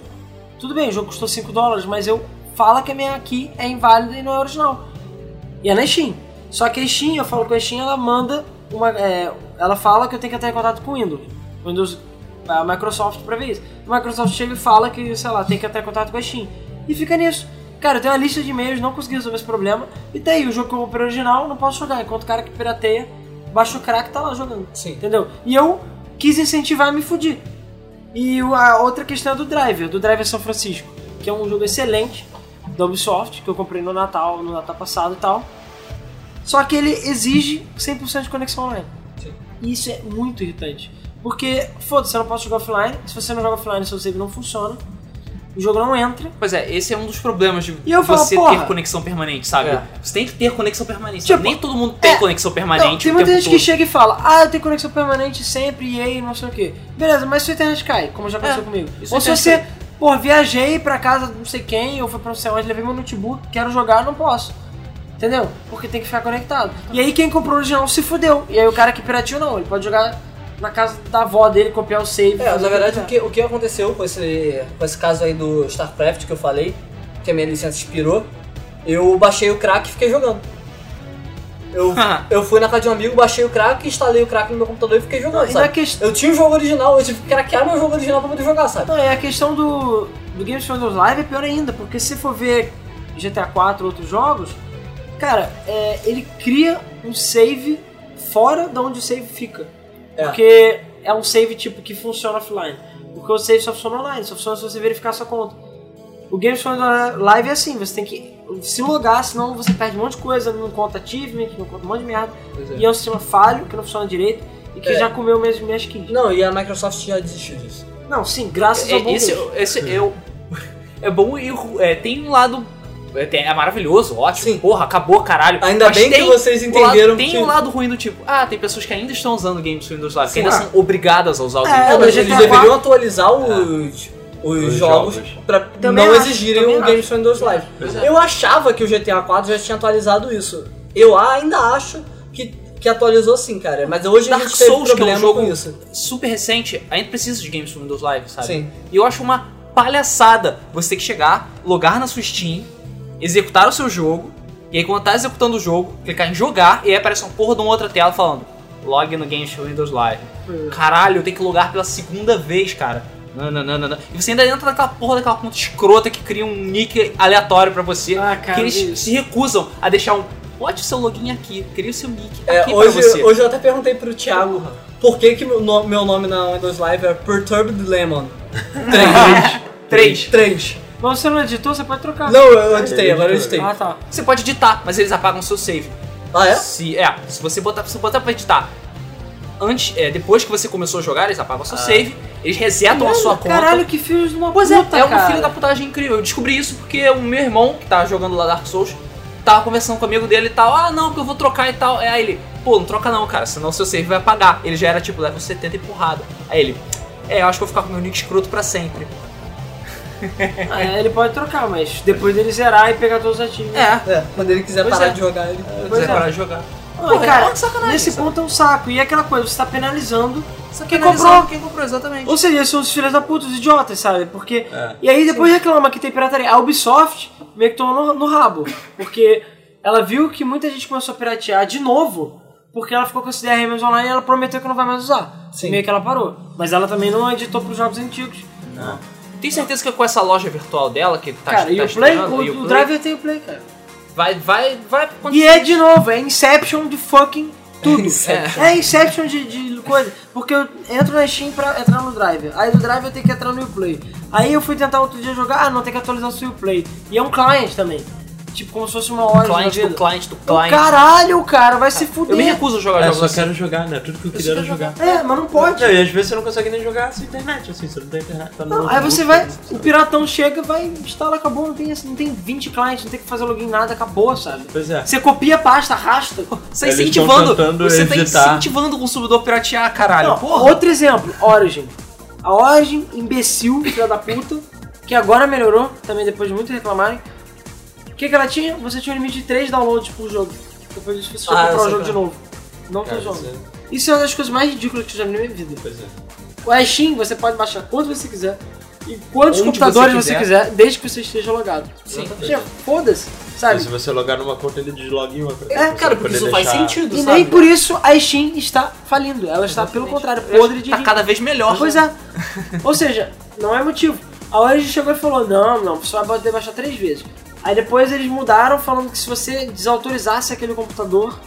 Tudo bem, o jogo custou 5 dólares, mas eu falo que a minha aqui é inválida e não é original. E é na Steam. Só que a Steam, eu falo que a Steam ela manda uma. é, ela fala que eu tenho que entrar em contato com o Windows. Windows. A Microsoft pra ver isso. A Microsoft chega e fala que, sei lá, tem que entrar em contato com a Steam. E fica nisso. Cara, eu tenho uma lista de e-mails, não consegui resolver esse problema. E tá aí, o jogo que eu comprei original, não posso jogar. Enquanto o cara que pirateia, baixa o crack tá lá jogando. Sim. Entendeu? E eu quis incentivar a me fudir. E a outra questão é do Driver, do Driver São Francisco, que é um jogo excelente da Ubisoft, que eu comprei no Natal, no Natal passado e tal. Só que ele exige 100% de conexão online. Sim. E isso é muito irritante. Porque, foda-se, eu não posso jogar offline. Se você não joga offline, seu save não funciona. O jogo não entra. Pois é, esse é um dos problemas de E eu você ter conexão permanente, sabe? É. Você tem que ter conexão permanente. Tipo, Nem todo mundo tem é, conexão Não, permanente tem o muita gente que todo. chega e fala, ah, eu tenho conexão permanente sempre, e aí, não sei o que. Beleza, mas se a internet cai, como já aconteceu É, comigo. Ou se é você, pô, viajei pra casa de não sei quem, ou foi pra não sei onde, levei meu notebook, quero jogar, não posso. Entendeu? Porque tem que ficar conectado. E aí quem comprou o original se fudeu. E aí o cara que pirateou não, ele pode jogar na casa da avó dele, copiar o save. É, na verdade, o que, o que aconteceu com esse, com esse caso aí do StarCraft que eu falei, que a minha licença expirou, eu baixei o crack e fiquei jogando. Eu, *laughs* eu fui na casa de um amigo, baixei o crack, instalei o crack no meu computador e fiquei jogando, E sabe? questão. Eu tinha o jogo original, eu tive que craquear meu jogo original pra poder jogar, sabe? Não, é a questão do, do Games for Windows Live é pior ainda, porque se for ver GTA 4 outros jogos, cara, é, ele cria um save fora de onde o save fica. É. Porque é um save tipo que funciona offline. Porque o save só funciona online, só funciona se você verificar sua conta. O Games for Live é assim, você tem que se logar, senão você perde um monte de coisa, não conta achievement, não conta um monte de merda. É. E é um sistema falho, que não funciona direito, e que É. já comeu minhas, minhas keys. Não, e a Microsoft já desistiu disso. Não, sim, graças ao bom É, esse, Deus. esse é o. *laughs* É bom e é, tem um lado. É, é maravilhoso, ótimo. Sim. Porra, acabou, caralho. Ainda Mas bem que vocês entenderam lado- Tem que- um lado ruim do tipo, ah, tem pessoas que ainda estão usando games Windows Live, que ainda Ah. são obrigadas a usar o É, Games É, mas mas GTA eles deveriam 4 atualizar os, os, Os jogos, jogos. pra Também não acho, exigirem o Games for Windows Live. É. Eu achava que o GTA 4 já tinha atualizado isso. Eu ainda acho que, que atualizou sim, cara. Mas hoje a Dark gente teve Souls, que é um problema jogo com isso. super recente, ainda precisa de games Windows Live, sabe? Sim. E eu acho uma palhaçada você ter que chegar, logar na sua Steam, executar o seu jogo, e aí quando tá executando o jogo, clicar em jogar, e aí aparece uma porra de uma outra tela falando log no Games Windows Live. Caralho, eu tenho que logar pela segunda vez, cara. Não, não, não, não, não. E você ainda entra naquela porra daquela conta escrota que cria um nick aleatório pra você. Ah, cara, que eles isso. se recusam a deixar um. Bote o seu login aqui, cria o seu nick É, aqui hoje, pra você. hoje eu até perguntei pro Thiago por que, que meu, nome, meu nome na Windows Live é Perturbed Lemon. *laughs* Três. Três. 3. Mas você não editou, você pode trocar. Não, eu editei, agora eu editei. Ah, tá. Você pode editar, mas eles apagam o seu save. Ah, é? Se, é, se você botar, se você botar pra editar antes, é, depois que você começou a jogar, eles apagam o seu save, eles resetam a sua conta. Caralho, que filhos de uma Pois puta, é, é uma cara. filha da putagem incrível. Eu descobri isso porque o meu irmão, que tava jogando lá Dark Souls, tava conversando com o amigo dele e tal. Ah, não, que eu vou trocar e tal. Aí ele, pô, não troca não, cara, senão seu save vai apagar. Ele já era tipo level 70 e porrada. Aí ele, é, eu acho que eu vou ficar com meu nick escroto pra sempre. *laughs* Ah, é, ele pode trocar, mas depois dele zerar e pegar todos os ativos. É, É, quando ele quiser Pois parar é. de jogar, ele. Pois quiser é. parar de jogar. Não, cara, é sacanagem, nesse sabe? ponto é um saco. E é aquela coisa, você tá penalizando quem Penalizando comprou. Quem comprou, exatamente. Ou seja, são os filhos da puta, os idiotas, sabe? Porque. É. E aí depois reclama que tem pirataria. A Ubisoft meio que tomou no, no rabo. Porque ela viu que muita gente começou a piratear de novo. Porque ela ficou com esse DRM online e ela prometeu que não vai mais usar. Sim. Meio que ela parou. Mas ela também não editou pros jogos antigos. Tem certeza que com essa loja virtual dela, que tá, cara, tá e o Play, estreando, o, e o Play, Driver tem o Play, cara. vai, vai, vai E é de novo, é Inception de fucking Tudo. Inception. É Inception de, de coisa. Porque eu entro na Steam pra entrar no Drive. Aí do Drive eu tenho que entrar no Uplay. Aí eu fui tentar outro dia jogar, ah, não, tem que atualizar o seu Uplay. E é um client também. Tipo, como se fosse uma loja Client da do vida. client do Então, client. Caralho, cara, vai se fuder. Eu me recuso a jogar É, jogos só assim. quero jogar, né? Tudo que eu queria era jogar. É, mas não pode. Não, e às vezes você não consegue nem jogar sem internet, assim, você não tem internet. Tá no Não, aí você vai, no- o piratão chega, vai, instala, acabou, não tem, não tem 20 clientes, não tem que fazer login nada, acabou, sabe? Pois é. Você copia a pasta, arrasta. Você tá incentivando, você tá incentivando o consumidor a piratear, caralho. Não, Porra. outro exemplo, Origin. A Origin, imbecil, filha da puta, que agora melhorou, também depois de muito reclamarem. O que, que ela tinha? Você tinha um limite de 3 downloads por jogo. Depois disso você tinha Ah, comprar o jogo de qual novo. Não tem Cara, jogo. você- Isso é uma das coisas mais ridículas que eu já vi na minha vida. Pois é. O Steam você pode baixar quanto você quiser. E quantos Onde computadores você você quiser. quiser, desde que você esteja logado. Sim. Foda-se, sabe? se você logar numa conta, ele desloga em outra. É, Você cara, porque isso faz deixar- sentido, E sabe? nem por isso a Steam está falindo. Ela está, pelo contrário, podre de Tá rir. cada vez melhor. Pois é. Ou seja, não é motivo. A Origin chegou e falou, não, não, você vai poder baixar três vezes. Aí depois eles mudaram falando que se você desautorizasse aquele computador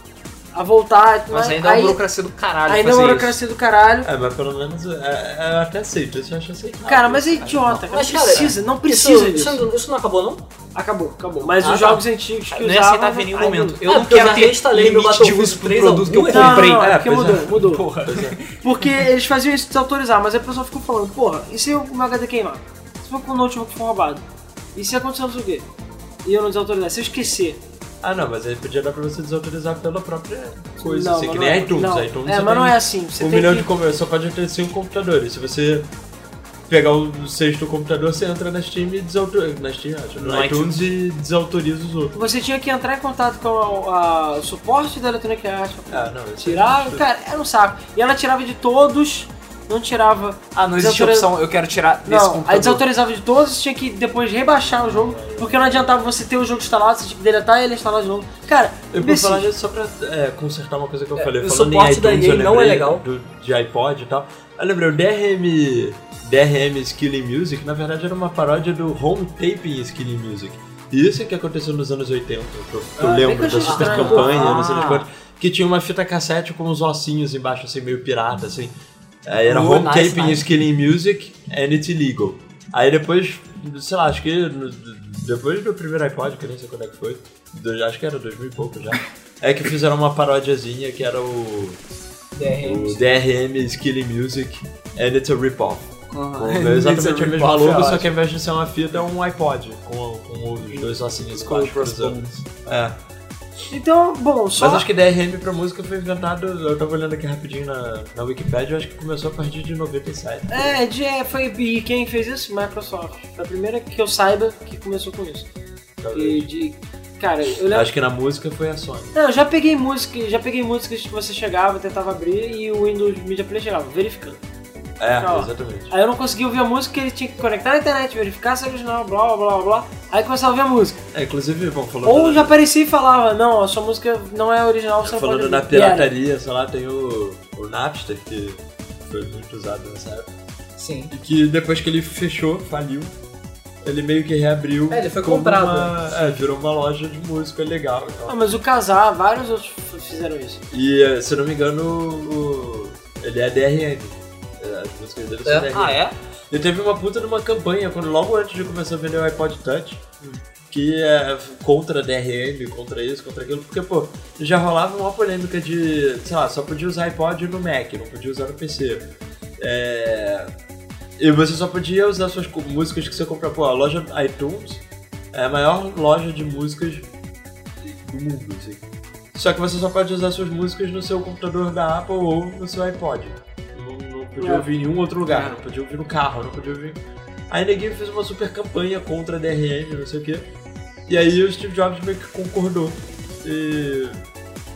a voltar... Mas ainda é uma aí, burocracia do caralho ainda é uma isso. burocracia do caralho. É, mas pelo menos é, é, eu até aceito, isso eu acho aceitável. Cara, mas é idiota, cara. Mas, não cara, precisa, não precisa isso, disso. Isso, não- isso acabou, não? Acabou, acabou. Mas Ah, os tá. jogos antigos que Eu não ia usavam... aceitar ver em nenhum momento. Eu não quero ter limite de uso pro 3 produto que eu comprei. não, não, é É, porque mudou, é. mudou. Porra. *laughs* Porque eles faziam isso de autorizar, mas aí o pessoal ficou falando, porra, e se o meu HD queimar? Se for com o notebook for roubado? E se não sei o quê? E eu não desautorizar? Se eu esquecer? Ah, não, mas aí podia dar pra você desautorizar pela própria coisa, Não, assim, que nem é- iTunes. não. iTunes É, mas não é assim, você um tem milhão que- de computadores, só pode ter cinco computadores. Se você pegar o sexto computador, você entra na Steam e desautoriza. Na Steam, acho, no, No iTunes e desautoriza os outros. Você tinha que entrar em contato com a- a- o suporte da Electronic Arts Ah, não, isso tirar. é- Cara, era um saco. E ela tirava de todos, não tirava. Ah, não existe desautoriza- opção, eu quero tirar desse Não, aí computador. desautorizava de todos, tinha que depois rebaixar o jogo, porque não adiantava você ter o jogo instalado, você tinha que deletar e ele instalar de novo. Cara, Eu imbecil. falar nisso, só pra é, consertar uma coisa que eu É, falei, o falando da iTunes, EA eu não é legal. Do, de iPod e tal. Eu lembrei, o DRM, DRM Skilling Music, na verdade era uma paródia do Home Taping Skilling Music. E isso é que aconteceu nos anos 80, que eu, que eu Ah, lembro eu da super campanha, Ah. não sei das quantas, que tinha uma fita cassete com uns ossinhos embaixo, assim, meio pirata, assim. Aí era Home nice, Taping nice. Skilling Music and It's Illegal. Aí depois, sei lá, acho que depois do primeiro iPod, que eu nem sei quando é que foi, acho que era 2000 e pouco já, é que fizeram uma paródiazinha que era o, DRM. o DRM Skilling Music and It's a Rip-Off. Aham. Com *laughs* exatamente mesma Rip-off, logo, só que ao invés de ser uma fita, é um iPod com, com os dois ossinhos Com o crossbones. É. Então, bom, só. Mas acho que DRM pra música foi inventado, eu tava olhando aqui rapidinho na, na Wikipedia, eu acho que começou a partir de 97. É, de, é, foi. E quem fez isso? Microsoft. Foi a primeira que eu saiba que começou com isso. E de. Cara, eu lembro. Acho que na música foi a Sony. Não, eu já peguei música, já peguei músicas que você chegava, tentava abrir e o Windows Media Player chegava, verificando. É, Ó. exatamente. Aí eu não conseguia ouvir a música, ele tinha que conectar na internet, verificar se era original, blá blá blá blá. Aí começava a ouvir a música. É, inclusive, bom, falando, Ou na, já aparecia e falava, não, a sua música não é original, você não pode falando era. pirataria, sei lá, tem o, o Napster, que foi muito usado nessa época. Sim. E que depois que ele fechou, faliu, ele meio que reabriu. É, ele foi comprado. Uma, é, virou uma loja de música legal e Ah, tal. mas o Casar, vários outros fizeram isso. E, eh, se eu não me engano, o- ele é DRM. As músicas dele É? Ah, é? E teve uma puta de uma campanha, quando, logo antes de começar a vender o iPod Touch, que é contra DRM, contra isso, contra aquilo, porque, pô, já rolava uma polêmica de, sei lá, só podia usar iPod no Mac, não podia usar no PC. É... E você só podia usar suas músicas que você compra, pô, a loja iTunes é a maior loja de músicas do mundo, assim. Só que você só pode usar suas músicas no seu computador da Apple ou no seu iPod. Podia É. ouvir em nenhum outro lugar, não podia ouvir no carro, não podia ouvir. Aí ninguém fez uma super campanha contra a DRM, não sei o quê. E aí o Steve Jobs meio que concordou e,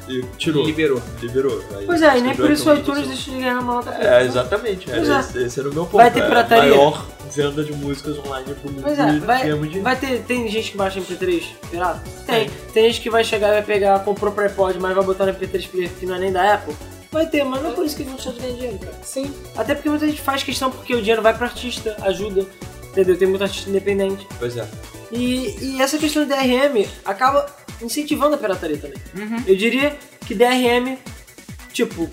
e tirou. Liberou. Liberou. Aí Pois é, e nem por isso o iTunes deixa de ganhar uma nota É, exatamente. Era é. esse, esse era o meu ponto. Vai ter é pirataria. maior venda de músicas online do mundo Pois é, vai, dinheiro. vai ter. Tem gente que baixa MP3 pirata? Tem. Tem gente que vai chegar e vai pegar, comprou pro iPod, mas vai botar no MP3 player que não é nem da Apple. Vai ter, mas não é por isso que eles deixar de ganhar dinheiro, cara. Sim. Até porque muita gente faz questão porque o dinheiro vai pro artista, ajuda. Entendeu? Tem muito artista independente. Pois é. E, e essa questão de DRM acaba incentivando a pirataria também. Uhum. Eu diria que DRM tipo,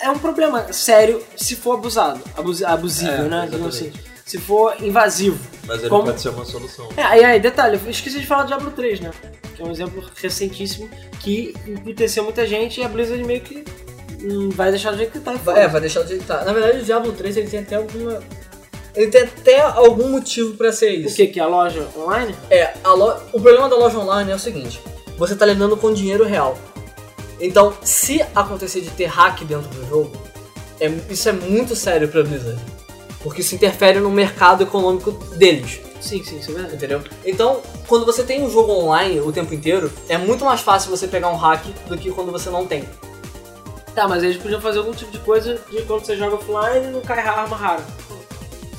é um problema sério se for abusado. Abus, abusível, É, né? Digamos assim. exatamente. Se for invasivo. Mas ele Como- pode ser uma solução. É, aí, aí, detalhe, eu esqueci de falar do Diablo 3, né? Que é um exemplo recentíssimo que emputeceu muita gente e a Blizzard meio que hum, vai deixar do jeito que tá. e É, vai deixar do jeito que tá. Na verdade, o Diablo 3 ele tem até alguma. Ele tem até algum motivo pra ser isso. O que? Que é a loja online? É, a lo- o problema da loja online é o seguinte: você tá lidando com dinheiro real. Então, se acontecer de ter hack dentro do jogo, é- isso é muito sério pra Blizzard. Porque isso interfere no mercado econômico deles, Sim, sim, isso é verdade. entendeu? Então, quando você tem um jogo online o tempo inteiro, é muito mais fácil você pegar um hack do que quando você não tem. Tá, mas eles podiam fazer algum tipo de coisa de quando você joga offline não cai arma rara.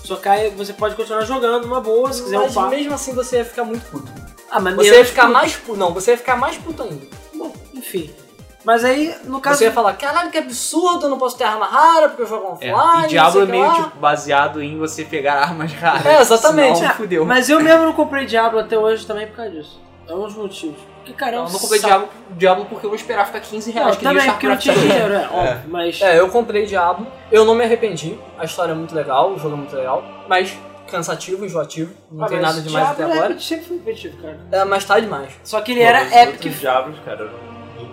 Só cai, você pode continuar jogando uma boa, se quiser Mas upar. mesmo assim você ia ficar muito puto. Ah, mas Você ia menos ficar puto. mais puto. Não, você ia ficar mais puto ainda. Bom, enfim. Mas aí, no caso. Você ia falar, caralho, que absurdo, eu não posso ter arma rara porque eu jogo É, offline. e Diablo é não sei o meio que lá." tipo baseado em você pegar armas raras. É, exatamente. Senão, É, fudeu. Mas eu mesmo não comprei Diablo até hoje também por causa disso. É um dos motivos. Porque, cara, é Eu não comprei saco. Diablo, Diablo porque eu vou esperar ficar 15 reais. Não, que nem também, porque não tinha dinheiro, é, óbvio. Mas. É, eu comprei Diablo, eu não me arrependi, a história é muito legal, o jogo é muito legal, mas cansativo, enjoativo, não Ah, tem nada demais até Diablo é- agora. sempre foi cara. É, mas tá demais. Só que ele era Os Epic. outros Diablos, cara, eram- Não,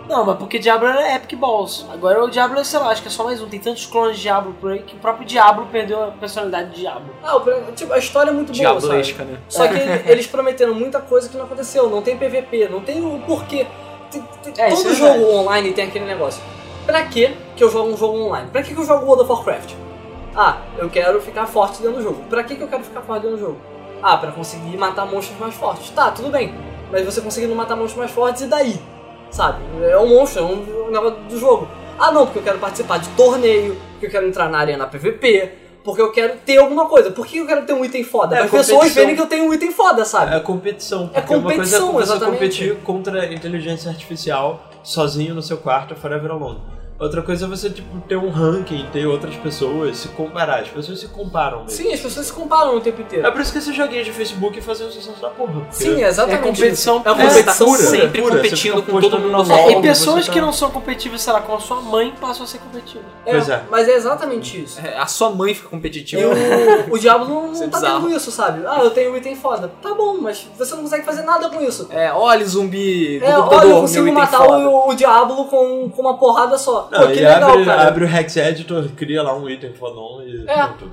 mas porque Diablo era Epic Balls. Agora o Diablo, sei lá, acho que é só mais um. Tem tantos clones de Diablo por aí que o próprio Diablo perdeu a personalidade de Diablo. Ah, o tipo, a história é muito boa, sabe? Diablesca, né? Só que ele- *laughs* eles prometeram muita coisa que não aconteceu, não tem PVP, não tem o porquê. Tem- tem- É, todo é jogo verdade. online tem aquele negócio. Pra que que eu jogo um jogo online? Pra que que eu jogo World of Warcraft? Ah, eu quero ficar forte dentro do jogo. Pra que que eu quero ficar forte dentro do jogo? Ah, pra conseguir matar monstros mais fortes. Tá, tudo bem. Mas você conseguindo matar monstros mais fortes, e daí? Sabe? É um monstro, é um negócio do jogo. Ah, não, porque eu quero participar de torneio, porque eu quero entrar na arena PVP, porque eu quero ter alguma coisa. Por que eu quero ter um item foda? É, As pessoas competição. verem que eu tenho um item foda, sabe? É competição. É Porque uma coisa competição, é você exatamente. competir contra a inteligência artificial sozinho no seu quarto, forever alone. Outra coisa é você, tipo, ter um ranking, ter outras pessoas, se comparar. As pessoas se comparam mesmo. Sim, as pessoas se comparam o tempo inteiro. É por isso que esses joguinhos de Facebook fazem um sucesso da porra. Sim, exatamente. É competição. É pura. competição pura. pura. Sempre pura, competindo com todo no mundo. É, e pessoas tá- que não são competitivas, sei lá, com a sua mãe passam a ser competitivas. É, Pois é. Mas é exatamente isso. É, A sua mãe fica competitiva. E o, o Diablo *laughs* não, Isso é não tá bizarro. tendo isso, sabe? Ah, eu tenho um item foda. Tá bom, mas você não consegue fazer nada com isso. É, olha zumbi do É, computador, olha, eu meu consigo item matar foda. o, o Diablo com, com uma porrada só. Não, Pô, que e legal, abre, cara. abre o Hex Editor, cria lá um item fodão e É. pronto.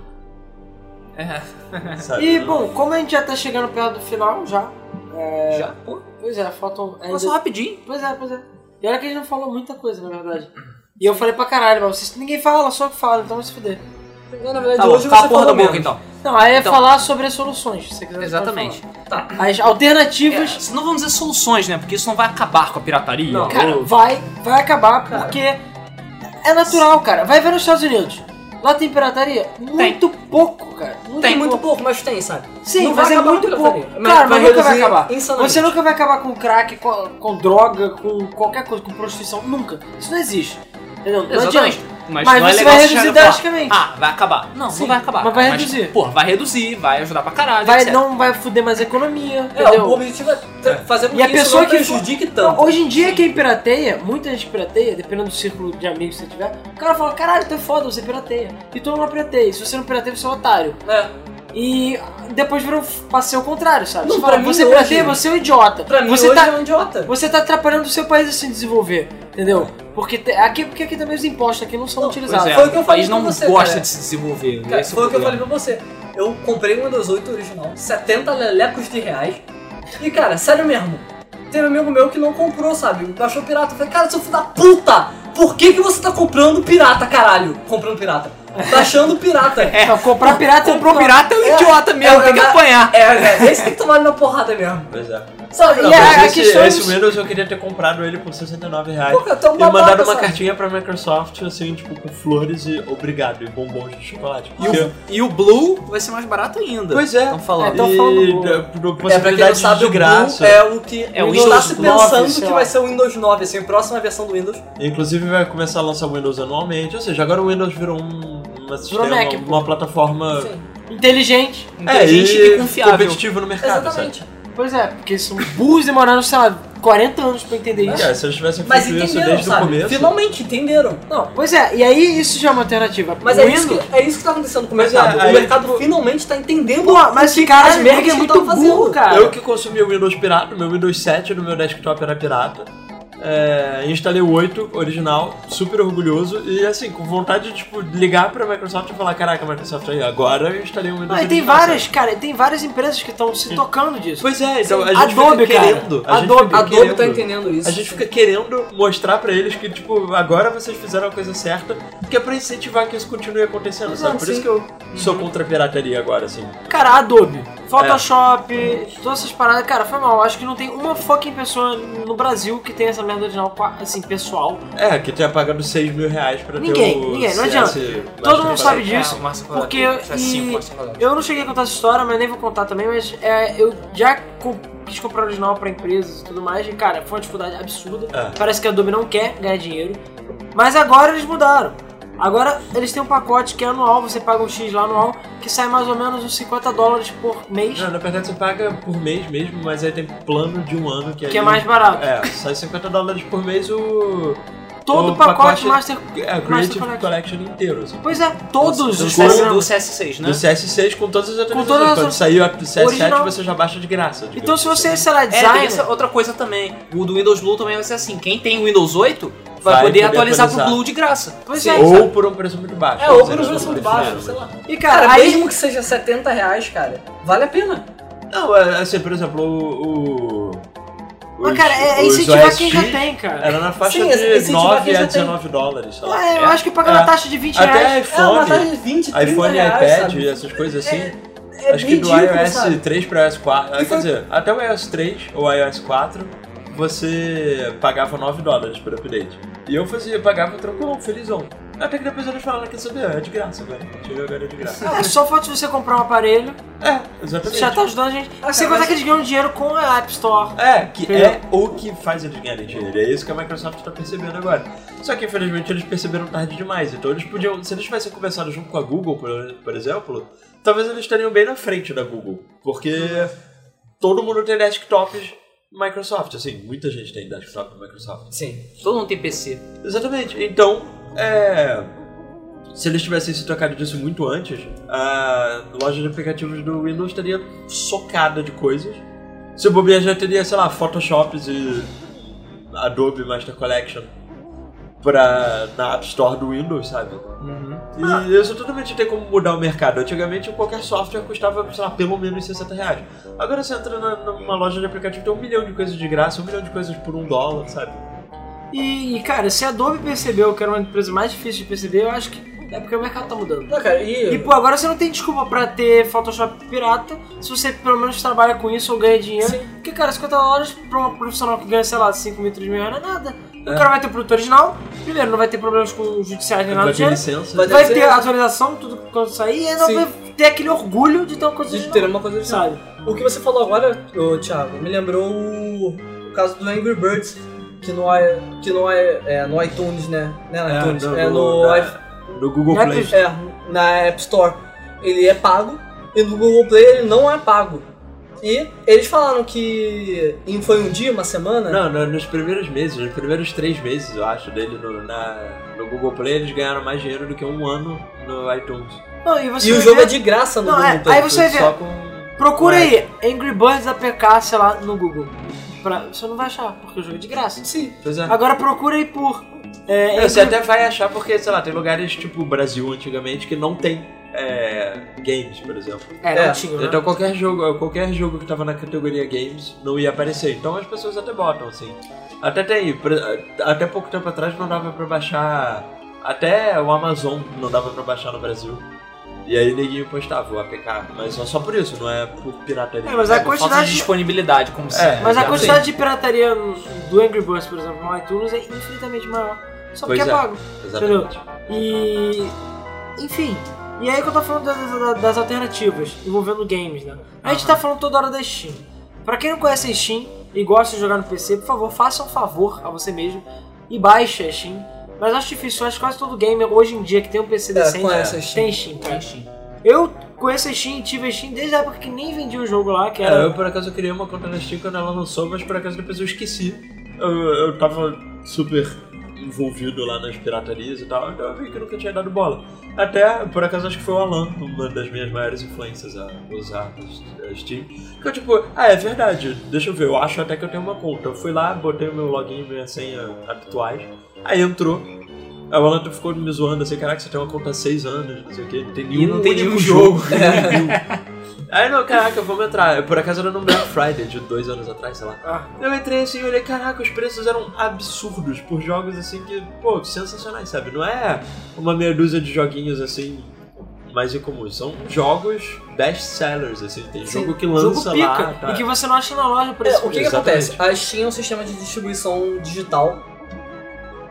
É, Sabe? E, bom, como a gente já tá chegando perto do final, já. É... já, pô. Pois é, faltam. ainda- Passou rapidinho. Pois é, pois é. E olha que a gente não falou muita coisa, na verdade. E eu falei pra caralho, mas vocês, ninguém fala, só que fala, então vai se fuder. Na verdade, Tá bom, hoje cala você a porra falou da boca menos. então. Não, aí é Então. falar sobre as soluções. Se você quiser, você pode Exatamente. falar. As alternativas. É, não vamos dizer soluções, né? Porque isso não vai acabar com a pirataria. Não. Cara, vai, vai acabar porque é natural, cara. Vai ver nos Estados Unidos. Lá tem pirataria? Muito pouco, cara. Muito Tem muito pouco. pouco, mas tem, sabe? Sim, Não mas vai é acabar muito pouco. mas Cara, mas nunca vai acabar. insanamente. Você nunca vai acabar com crack, com, com droga, com qualquer coisa, com prostituição. Nunca. Isso não existe. Entendeu? Não adianta. Mas, Mas não é você legal vai reduzir chegar e falar, drasticamente. Ah, vai acabar. Não, Sim, não vai acabar. mas vai reduzir. Pô, vai reduzir, vai ajudar pra caralho. Vai, etc. não vai fuder mais a economia, É, entendeu? o objetivo é tra- fazer com E a que isso pessoa não que prejudique Não, tanto. hoje em dia, quem pirateia, muita gente pirateia, dependendo do círculo de amigos que você tiver, o cara fala, caralho, tu é foda, você pirateia. E todo mundo pirateia. Se você não pirateia, você é um otário. É. E depois virou passei o contrário, sabe? Não, você pra fala, mim você hoje- pirateia, você é um idiota. Pra mim, você hoje tá, é um idiota. você tá atrapalhando o seu país a se desenvolver, entendeu? Porque te- aqui, porque aqui também os impostos aqui não são Não, utilizados. é, Foi o que eu o país falei não pra você, gosta cara. de se desenvolver. Cara, esse é foi o que eu falei pra você. Eu comprei o Windows 8 original, 70 lelecos de reais. E cara, sério mesmo, teve um amigo meu que não comprou, sabe? Baixou pirata. Eu falei, cara, seu filho da puta! Por que, que você tá comprando pirata, caralho? Comprando pirata. Baixando pirata. É, Então, comprar pirata é Comprou pirata é um É, idiota mesmo, é, tem que é, apanhar. É, é, esse tem que tomar ele na porrada mesmo. Pois é. Sabe? E Não, mas a esse, questão é esse isso. Windows eu queria ter comprado ele por 69 reais. É um E mandado uma sabe? cartinha pra Microsoft, assim, tipo, com flores e obrigado, e bombons de chocolate. E Porque- o, e o Blue vai ser mais barato ainda. Pois é. Estão falando. É, falando e do- por É, pra quem não sabe, o Blue graça. é o que É o Windows tá Windows se 9, pensando sei que lá. vai ser o Windows 9, assim, a próxima versão do Windows. Inclusive vai começar a lançar o Windows anualmente, ou seja, agora o Windows virou um, uma, sistema, Mac, uma, pô. plataforma Sim, Inteligente. é, Inteligente e e confiável. competitivo no mercado, exatamente. Pois é, porque são burros demorando, sei lá, 40 anos pra entender isso. É, se eles tivessem Mas feito isso entenderam, desde o sabe? começo. Finalmente entenderam. Não, pois é, e aí isso já é uma alternativa. Mas é isso, que, é isso que tá acontecendo com o Mas mercado. é, aí, o mercado tipo- finalmente tá entendendo Pô, mas o esse que cara as é merdas que muito tão fazendo. burro, cara. Eu que consumi o Windows pirata, meu Windows 7 no meu desktop era pirata. É, instalei o 8 original, super orgulhoso e assim, com vontade de tipo, ligar pra Microsoft e falar: Caraca, Microsoft aí, agora eu instalei um Windows e tem original, várias, cara, tem várias empresas que estão se tocando disso. Pois é, então Sim. a gente Adobe, fica cara. querendo. A gente Adobe. fica Adobe querendo, tá entendendo isso. A gente fica querendo mostrar pra eles que, tipo, agora vocês fizeram a coisa certa, que é pra incentivar que isso continue acontecendo, sabe? Por sim. isso que eu sou contra a pirataria agora, assim. Cara, Adobe, Photoshop, todas essas paradas, cara, foi mal. Acho que não tem uma fucking pessoa no Brasil que tenha essa merda original, assim, pessoal. É, que tenha pagado 6 mil reais pra Ninguém, ter o ninguém, não adianta. Todo mundo sabe disso, É, porque já e- eu não cheguei a contar essa história, mas nem vou contar também, mas é, eu já quis comprar original pra empresas e tudo mais, e cara, foi uma dificuldade absurda. É. Parece que a Adobe não quer ganhar dinheiro, mas agora eles mudaram. Agora eles têm um pacote que é anual, você paga um X lá anual, que sai mais ou menos uns 50 dólares por mês, Não, na verdade você paga por mês mesmo, mas aí tem plano de um ano que, que é aí- mais barato. É, sai 50 dólares por mês o. Todo o o pacote, Master. É, Master Creative Collection. Collection inteiro, assim. Pois é, todos do, os CS, programas. do CS6, né? Do CS6 com todas as atualizações. todas as- Quando sair o CS7 Original. você já baixa de graça. Então se você, assim. sei lá, É, tem designer. essa outra coisa também. O do Windows Blue também vai ser assim. Quem tem Windows 8 vai, Vai poder, poder atualizar, atualizar. pro Blue de graça. Pois é, Ou por um preço muito baixo. É, ou por um preço muito baixo, sei lá. E cara, Cara, aí. mesmo que seja 70 reais, cara, vale a pena. Não, é, assim, por exemplo, o. o Mas, os- cara, é, é os incentivar OS quem já X tem, cara. Era na faixa Sim, de incentivar 9 quem a já tem. 19 dólares, sei lá. É, eu acho que pagando É. a taxa de 20 reais. Até É, uma taxa iPhone, de 20, 30 iPhone e reais, iPad, sabe? essas coisas assim. É Acho que do ridículo, iOS sabe? 3 para iOS 4, E quer foi- dizer, até o iOS 3 ou iOS 4, você pagava 9 dólares por update. E eu fazia, pagava tranquilo, felizão. Até que depois eles falaram, quer saber, é de graça agora. Chega agora é de graça. É só de você comprar um aparelho, É, exatamente. já tá ajudando a gente. Ah, Sem cara, contar mas- que eles ganham dinheiro com a App Store. É, que Entendeu? é o que faz eles ganharem dinheiro. É isso que a Microsoft está percebendo agora. Só que infelizmente eles perceberam tarde demais. Então eles podiam, se eles tivessem começado junto com a Google, por, por exemplo, talvez eles estariam bem na frente da Google. Porque todo mundo tem desktops Microsoft. Assim, muita gente tem desktop Microsoft. Sim. Todo mundo tem PC. Exatamente. Então, é. Se eles tivessem se tocado disso muito antes, a loja de aplicativos do Windows estaria socada de coisas. Se o bobear já teria, sei lá, Photoshops e Adobe Master Collection pra, na App Store do Windows, sabe? E isso totalmente tem como mudar o mercado. Antigamente qualquer software custava, sei lá, pelo menos 60 reais. Agora você entra na- numa loja de aplicativo, tem um milhão de coisas de graça, um milhão de coisas por um dólar, sabe? E, e, cara, se a Adobe percebeu que era uma empresa mais difícil de perceber, eu acho que é porque o mercado tá mudando. Não, cara, e... E, pô, agora você não tem desculpa pra ter Photoshop pirata se você pelo menos trabalha com isso ou ganha dinheiro. Sim. Porque, cara, 50 dólares pra um profissional que ganha, sei lá, 5 mil, 3 mil reais não é nada. O cara vai ter produto original, primeiro, não vai ter problemas com o judiciário nem nada Vai do ter licença. Vai Vai ter- ter atualização, tudo quando sair, e ainda Sim. vai ter aquele orgulho de ter uma coisa de original, ter uma coisa assim. sabe? O que você falou agora, ô, Thiago, me lembrou o, o caso do Angry Birds, que no, i- que no, é, no iTunes, né? Não é no iTunes, é no- no, i- No Google Play. É, na App Store. Ele é pago e no Google Play ele não é pago. E eles falaram que foi um dia, uma semana. Não, no- nos primeiros meses, nos primeiros três meses, eu acho, dele no, na, no Google Play, eles ganharam mais dinheiro do que um ano no iTunes. Não, e você e o jogo ver- é de graça no Não, Google é, Play. aí você vê, Só com... procura aí, Angry Birds APK, sei lá, no Google. Pra, você não vai achar, porque o jogo é de graça. Sim. Pois é. Agora procura aí por. É, É, Você Angry- até vai achar porque, sei lá, tem lugares tipo o Brasil antigamente que não tem é, games, por exemplo. É, não É, tinha. né? Então qualquer jogo, qualquer jogo que tava na categoria games não ia aparecer. Então as pessoas até botam, assim. Até tem, até pouco tempo atrás não dava pra baixar. Até o Amazon não dava pra baixar no Brasil. E aí neguinho postava o APK, mas só, só por isso, não é por pirataria. É, mas a Por falta de quantidade. disponibilidade, como se. É, Mas a Exato. quantidade de pirataria do Angry Birds, por exemplo, no iTunes é infinitamente maior. Só porque Pois é é. pago. Exatamente. E. Enfim. E aí que eu tô falando das, das- das alternativas envolvendo games, né? A gente tá falando toda hora da Steam. Pra quem não conhece a Steam e gosta de jogar no PC, por favor, faça um favor a você mesmo e baixe a Steam. Mas acho difícil, acho que quase todo gamer hoje em dia que tem um PC É, decente conhece a Steam. tem Steam, cara. Steam. Eu conheço a Steam, tive a Steam desde a época que nem vendia o jogo lá, que É, era... eu por acaso eu criei uma conta na Steam quando ela lançou, mas por acaso depois eu esqueci. Eu, eu tava super envolvido lá nas piratarias e tal, então eu vi que eu nunca tinha dado bola. Até, por acaso, acho que foi o Alan, uma das minhas maiores influências a usar a Steam. Que eu tipo, ah, é verdade, deixa eu ver, eu acho até que eu tenho uma conta. Eu fui lá, botei o meu login e minha senha habituais, aí entrou. Aí o Alan ficou me zoando assim, caraca, você tem uma conta há seis anos, não sei o que, não tem nenhum não tem *laughs* nenhum jogo. nenhum. Aí não, caraca, vamos entrar. Por acaso era no Black Friday de dois anos atrás, sei lá. Ah, Eu entrei assim e olhei, caraca, os preços eram absurdos por jogos assim que, pô, sensacionais, sabe? Não é uma meia dúzia de joguinhos assim mais incomuns. São jogos best sellers, assim. Tem sim, jogo que jogo lança pica, lá. tá? e que você não acha na loja por É, o que, que acontece? A Steam é um sistema de distribuição digital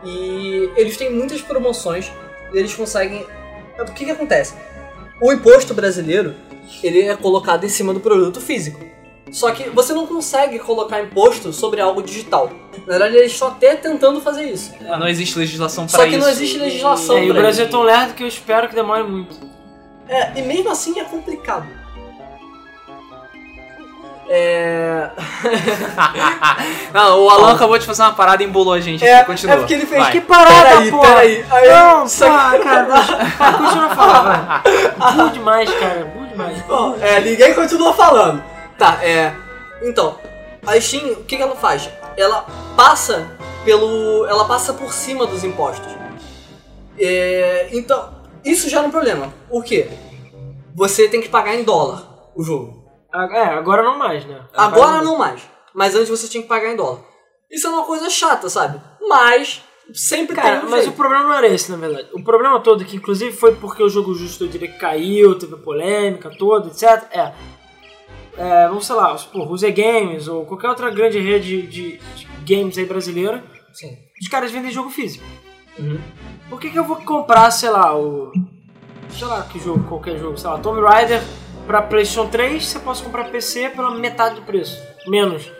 e eles têm muitas promoções. e Eles conseguem. O que, que acontece? O imposto brasileiro ele é colocado em cima do produto físico. Só que você não consegue colocar imposto sobre algo digital. Na verdade, eles estão até tentando fazer isso. Não existe legislação pra Só que isso. não existe legislação É, e o Brasil é isso. tão lerdo que eu espero que demore muito. É, e mesmo assim é complicado. É. *laughs* não, o Alan acabou de fazer uma parada e embolou a gente. É, aqui. Continua. é porque ele fez Vai. Que parada, Peraí, porra! peraí. Aí, Não, só pá, cara, deixa... Continua a falar, vai. *laughs* Burro demais, cara, demais. Bom, é, ninguém continua falando. Tá, é. Então, a Steam, o que, que ela faz? Ela passa pelo. Ela passa por cima dos impostos. É, então, isso já é um problema. O quê? Você tem que pagar em dólar o jogo. É, agora não mais, né? Agora não mais. Mas antes você tinha que pagar em dólar. Isso é uma coisa chata, sabe? Mas sempre Cara, tem um mas o jeito. problema não era esse, na verdade. O problema todo, que inclusive foi porque o jogo justo eu diria que caiu, teve polêmica toda, etc. É. é vamos sei lá, porra, o Z Games ou qualquer outra grande rede de, de games aí brasileira, Sim. os caras vendem jogo físico. Uhum. Por que, que eu vou comprar, sei lá, o. Sei lá que jogo, qualquer jogo, sei lá, Tomb Raider pra PlayStation 3, você pode comprar PC pela metade do preço. Menos.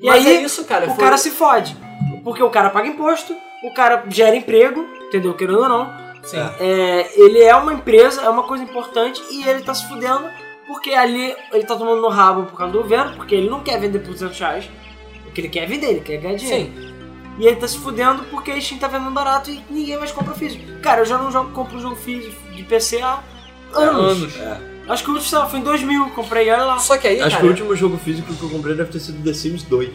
E Mas aí, é isso, cara. o foi- cara se fode. Porque o cara paga imposto, o cara gera emprego, entendeu? Querendo ou não. Sim. É, ele é uma empresa, é uma coisa importante e ele tá se fudendo porque ali ele tá tomando no rabo por causa do governo, porque ele não quer vender por 200 reais. O que ele quer é vender, ele quer ganhar dinheiro. Sim. E ele tá se fudendo porque a Steam tá vendendo barato e ninguém mais compra físico. Cara, eu já não jogo, compro jogo físico de PC há anos. Acho que o último, sei lá, foi em 2000 que comprei, olha lá. Só que aí, Acho cara, que o último jogo físico que eu comprei deve ter sido The Sims 2.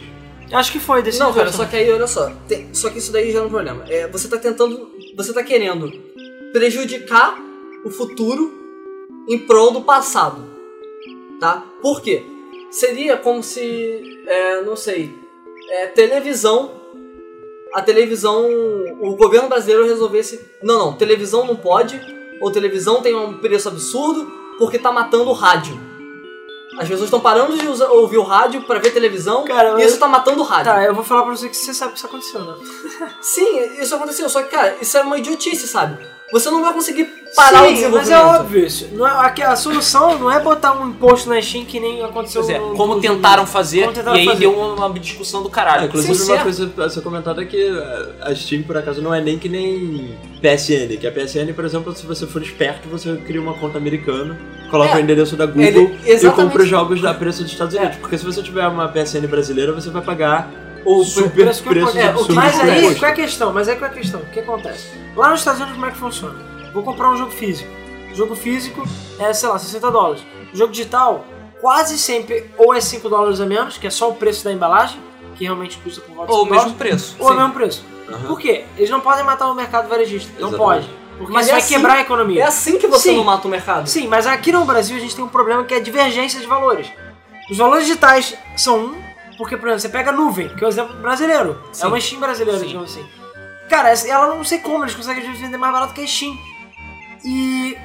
Acho que foi desse Não, cara, só que aí, olha só. tem- só que isso daí já é um problema. É, você tá tentando. Você tá querendo prejudicar o futuro em prol do passado. Tá? Por quê? Seria como se. é, não sei. é, televisão. A televisão. O governo brasileiro resolvesse. Não, não, televisão não pode. Ou televisão tem um preço absurdo porque tá matando o rádio. As pessoas estão parando de usar- ouvir o rádio pra ver televisão Cara, e isso tá matando o rádio. Tá, eu vou falar pra você que você sabe que isso aconteceu, né? Sim, isso aconteceu, só que, cara, isso é uma idiotice, sabe? Você não vai conseguir parar o Sim, desenvolvimento. mas é óbvio isso. Não é, aqui, a solução não é botar um imposto na Steam que nem aconteceu Pois é, no, como no- tentaram fazer, Como tentaram e aí fazer. deu uma, uma discussão do caralho. inclusive, sim, uma sim. coisa a ser comentada é que a Steam, por acaso, não é nem que nem PSN. Que a PSN, por exemplo, se você for esperto, você cria uma conta americana, coloca É, o endereço da Google ele- e compra os jogos a preço dos Estados Unidos. Porque se você tiver uma PSN brasileira, você vai pagar o super preço preço, que eu- é, Mas aí, qual é a questão? Mas aí qual é a questão? O que acontece? Lá nos Estados Unidos, como é que funciona? Vou comprar um jogo físico. O jogo físico é, sei lá, 60 dólares. O jogo digital, quase sempre, ou é 5 dólares a menos, que é só o preço da embalagem, que realmente custa por volta de Ou o 5 mesmo dólares, preço. ou é o mesmo preço. Aham. Por quê? Eles não podem matar o mercado varejista. Não pode. Porque Mas isso é vai assim- quebrar a economia. É assim que você Sim. não mata o mercado. Sim, mas aqui no Brasil a gente tem um problema que é a divergência de valores. Os valores digitais são um, porque, por exemplo, você pega a nuvem, que é o exemplo brasileiro. Sim. É uma Steam brasileira, Sim. digamos assim. Cara, ela não sei como, eles conseguem vender mais barato que a Steam. E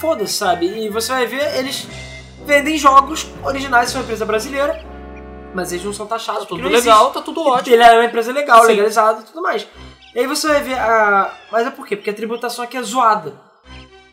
foda-se, sabe? E você vai ver, eles vendem jogos originais, são uma empresa brasileira, mas eles não são taxados. Tá tudo legal, existe. tá tudo ótimo. Ele é uma empresa legal, Sim. legalizada e tudo mais. E aí você vai ver a. Mas é por quê? Porque a tributação aqui é zoada.